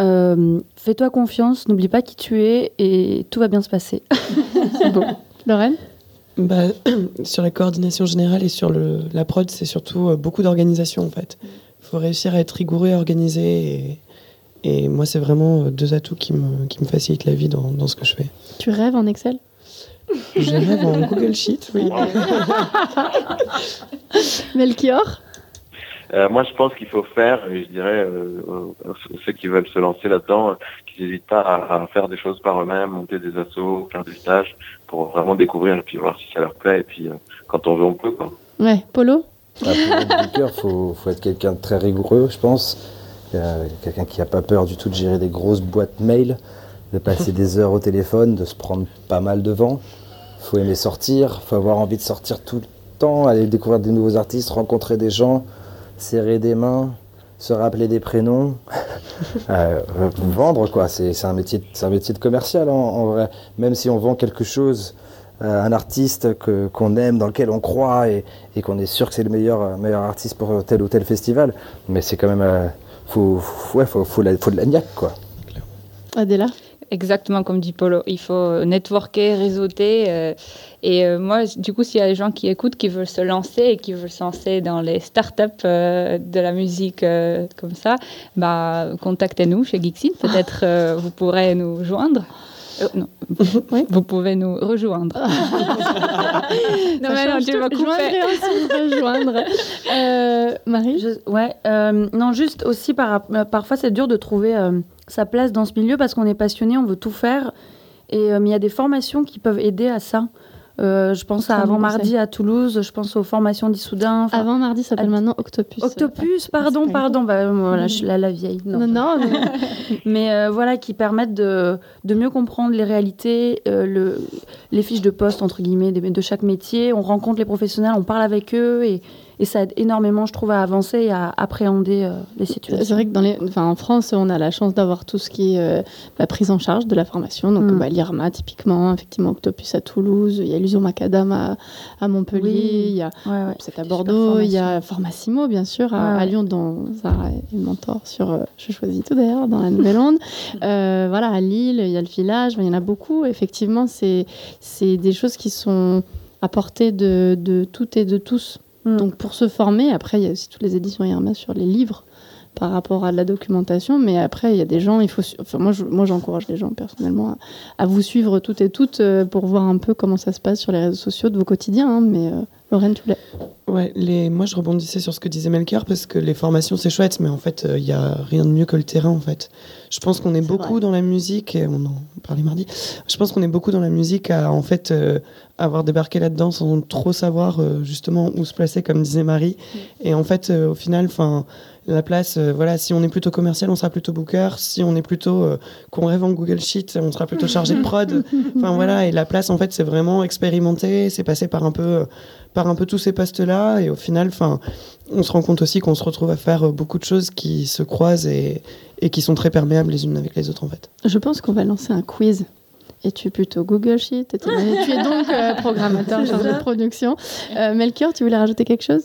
Euh, Fais-toi confiance, n'oublie pas qui tu es et tout va bien se passer. C'est beau. Lorraine Bah, sur la coordination générale et sur le, la prod, c'est surtout euh, beaucoup d'organisation en fait. Il faut réussir à être rigoureux et organisé. Et, et moi, c'est vraiment euh, deux atouts qui me, qui me facilitent la vie dans, dans ce que je fais. Tu rêves en Excel? Je rêve en Google Sheet, oui. Melchior? Euh, moi, je pense qu'il faut faire, et je dirais, euh, euh, ceux qui veulent se lancer là-dedans, euh, qu'ils n'hésitent pas à, à faire des choses par eux-mêmes, monter des assos, faire des stages, pour vraiment découvrir et puis voir si ça leur plaît. Et puis, euh, quand on veut, on peut. Quoi. Ouais, Polo? Bah, pour être faut, faut être quelqu'un de très rigoureux, je pense. Euh, quelqu'un qui n'a pas peur du tout de gérer des grosses boîtes mail, de passer des heures au téléphone, de se prendre pas mal de vent. faut aimer sortir, faut avoir envie de sortir tout le temps, aller découvrir des nouveaux artistes, rencontrer des gens, serrer des mains, se rappeler des prénoms, Euh, vendre quoi. C'est c'est un métier, c'est un métier de commercial en, en vrai. Même si on vend quelque chose, euh, un artiste que qu'on aime, dans lequel on croit et, et qu'on est sûr que c'est le meilleur euh, meilleur artiste pour tel ou tel festival. Mais c'est quand même, euh, faut, faut, ouais, faut, faut, la- faut de la niaque quoi. Adela? Exactement comme dit Polo, il faut euh, networker, réseauter. euh, et euh, moi, du coup, s'il y a des gens qui écoutent, qui veulent se lancer et qui veulent se lancer dans les startups de la musique comme ça, bah, contactez-nous chez Geeksin. Peut-être vous pourrez nous joindre. Euh, non, Oui. vous pouvez nous rejoindre. non, mais non, change tu vas Je couper. aussi, rejoindre. Euh, Marie Je- ouais, euh, non, juste aussi, par, parfois c'est dur de trouver euh, sa place dans ce milieu parce qu'on est passionné, on veut tout faire. Et euh, mais il y a des formations qui peuvent aider à ça. Euh, je pense à Avant. Mardi à Toulouse, je pense aux formations d'Issoudun. Avant mardi s'appelle Att- maintenant Octopus. Octopus, pardon, pardon, bah, voilà, je suis la, la vieille. Non, non, mais- Mais euh, voilà, qui permettent de, de mieux comprendre les réalités, euh, le, les fiches de poste, entre guillemets, de, de chaque métier. On rencontre les professionnels, on parle avec eux et, et ça aide énormément, je trouve, à avancer et à appréhender euh, les situations. C'est vrai que dans les, enfin, en France, on a la chance d'avoir tout ce qui est euh, prise en charge de la formation. Donc, Mm. bah, l'IRMA, typiquement, effectivement, Octopus à Toulouse, il y a l'Uso Macadam à, à Montpellier, Oui. il y a Ouais, ouais. c'est à Bordeaux, il y a Formassimo, bien sûr, à, Ouais, ouais. à Lyon, dont Sarah est mentor sur euh, Je choisis tout d'ailleurs, dans la Nouvelle-Onde. Euh, voilà, à Lille, il y a le village, il y en a beaucoup. Effectivement, c'est c'est des choses qui sont à portée de, de toutes et de tous. Mm. Donc, pour se former, après, il y a aussi toutes les éditions IRMA sur les livres par rapport à la documentation, mais après, il y a des gens, il faut, enfin, moi, moi, j'encourage les gens personnellement à, à vous suivre toutes et toutes euh, pour voir un peu comment ça se passe sur les réseaux sociaux de vos quotidiens, hein, mais euh, Lorraine, voulais Ouais, les... moi je rebondissais sur ce que disait Melchior parce que les formations c'est chouette, mais en fait il n'y a rien de mieux que le terrain en fait. Je pense qu'on est, beaucoup vrai. dans la musique, et on en parlait mardi, je pense qu'on est beaucoup dans la musique à en fait euh, avoir débarqué là-dedans sans trop savoir euh, justement où se placer comme disait Marie. Et en fait euh, au final, enfin la place, euh, voilà, si on est plutôt commercial, on sera plutôt booker. Si on est plutôt euh, qu'on rêve en Google Sheet, on sera plutôt chargé de prod. Enfin voilà, et la place en fait c'est vraiment expérimenté, c'est passé par un peu euh, par un peu tous ces postes-là. Et au final, enfin, on se rend compte aussi qu'on se retrouve à faire beaucoup de choses qui se croisent et, et qui sont très perméables les unes avec les autres, en fait. Je pense qu'on va lancer un quiz. Et tu es plutôt Google Sheet et tu es, tu es donc euh, programmateur, chargé de production. Euh, Melchior, tu voulais rajouter quelque chose?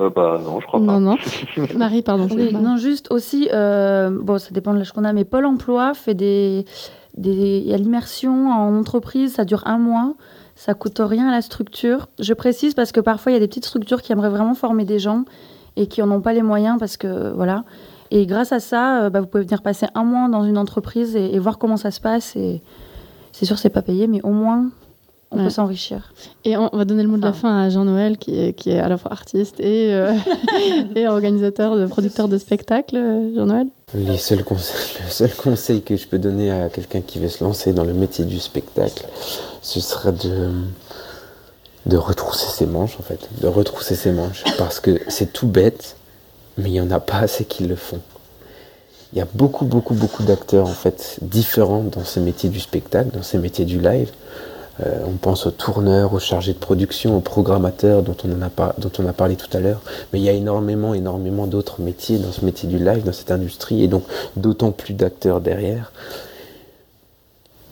Euh, bah non, je crois pas. Non, non. Marie, pardon. Oui, non, juste aussi, euh, bon, ça dépend de l'âge qu'on a, mais Pôle emploi fait des. des il y a l'immersion en entreprise, ça dure un mois, ça coûte rien à la structure. Je précise parce que parfois il y a des petites structures qui aimeraient vraiment former des gens et qui en ont pas les moyens parce que voilà. Et grâce à ça, euh, bah, vous pouvez venir passer un mois dans une entreprise et, et voir comment ça se passe. Et c'est sûr, c'est pas payé, mais au moins on Ouais. peut s'enrichir. Et on va donner le mot de la Enfin. fin à Jean-Noël, qui est, qui est à la fois artiste et, euh, et organisateur, de, producteur de spectacles. Jean-Noël Les seuls conseils, le seul conseil que je peux donner à quelqu'un qui veut se lancer dans le métier du spectacle, ce serait de, de retrousser ses manches en fait, de retrousser ses manches parce que c'est tout bête, mais il n'y en a pas assez qui le font. Il y a beaucoup, beaucoup, beaucoup d'acteurs en fait différents dans ce métier du spectacle, dans ce métier du live. Euh, on pense aux tourneurs, aux chargés de production, aux programmateurs dont on, en a parlé tout à l'heure. Mais il y a énormément, énormément d'autres métiers dans ce métier du live, dans cette industrie, et donc d'autant plus d'acteurs derrière.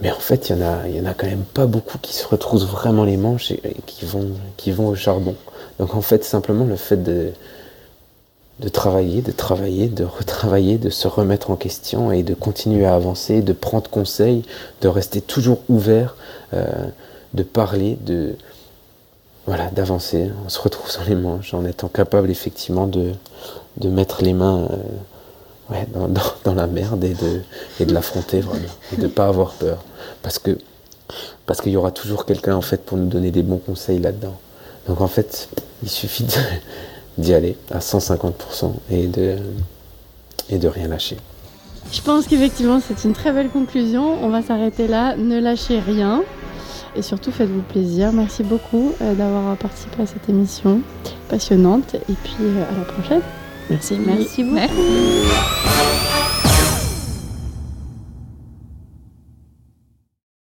Mais en fait, il y, en a, quand même pas beaucoup qui se retroussent vraiment les manches et, qui vont au charbon. Donc en fait, simplement le fait de, de travailler, de travailler, de retravailler, de se remettre en question et de continuer à avancer, de prendre conseil, de rester toujours ouvert, euh, de parler, de voilà, d'avancer en se retroussant les manches, en étant capable effectivement de, de mettre les mains euh, ouais, dans, dans, dans, la merde et de, et de l'affronter vraiment, et de ne pas avoir peur. Parce que parce qu'il y aura toujours quelqu'un en fait pour nous donner des bons conseils là-dedans. Donc en fait, il suffit d'y aller à 150% et de, et de rien lâcher. Je pense qu'effectivement c'est une très belle conclusion. On va s'arrêter là. Ne lâchez rien. Et surtout faites-vous plaisir. Merci beaucoup euh, d'avoir participé à cette émission passionnante. Et puis euh, à la prochaine. Merci. Merci beaucoup. Merci.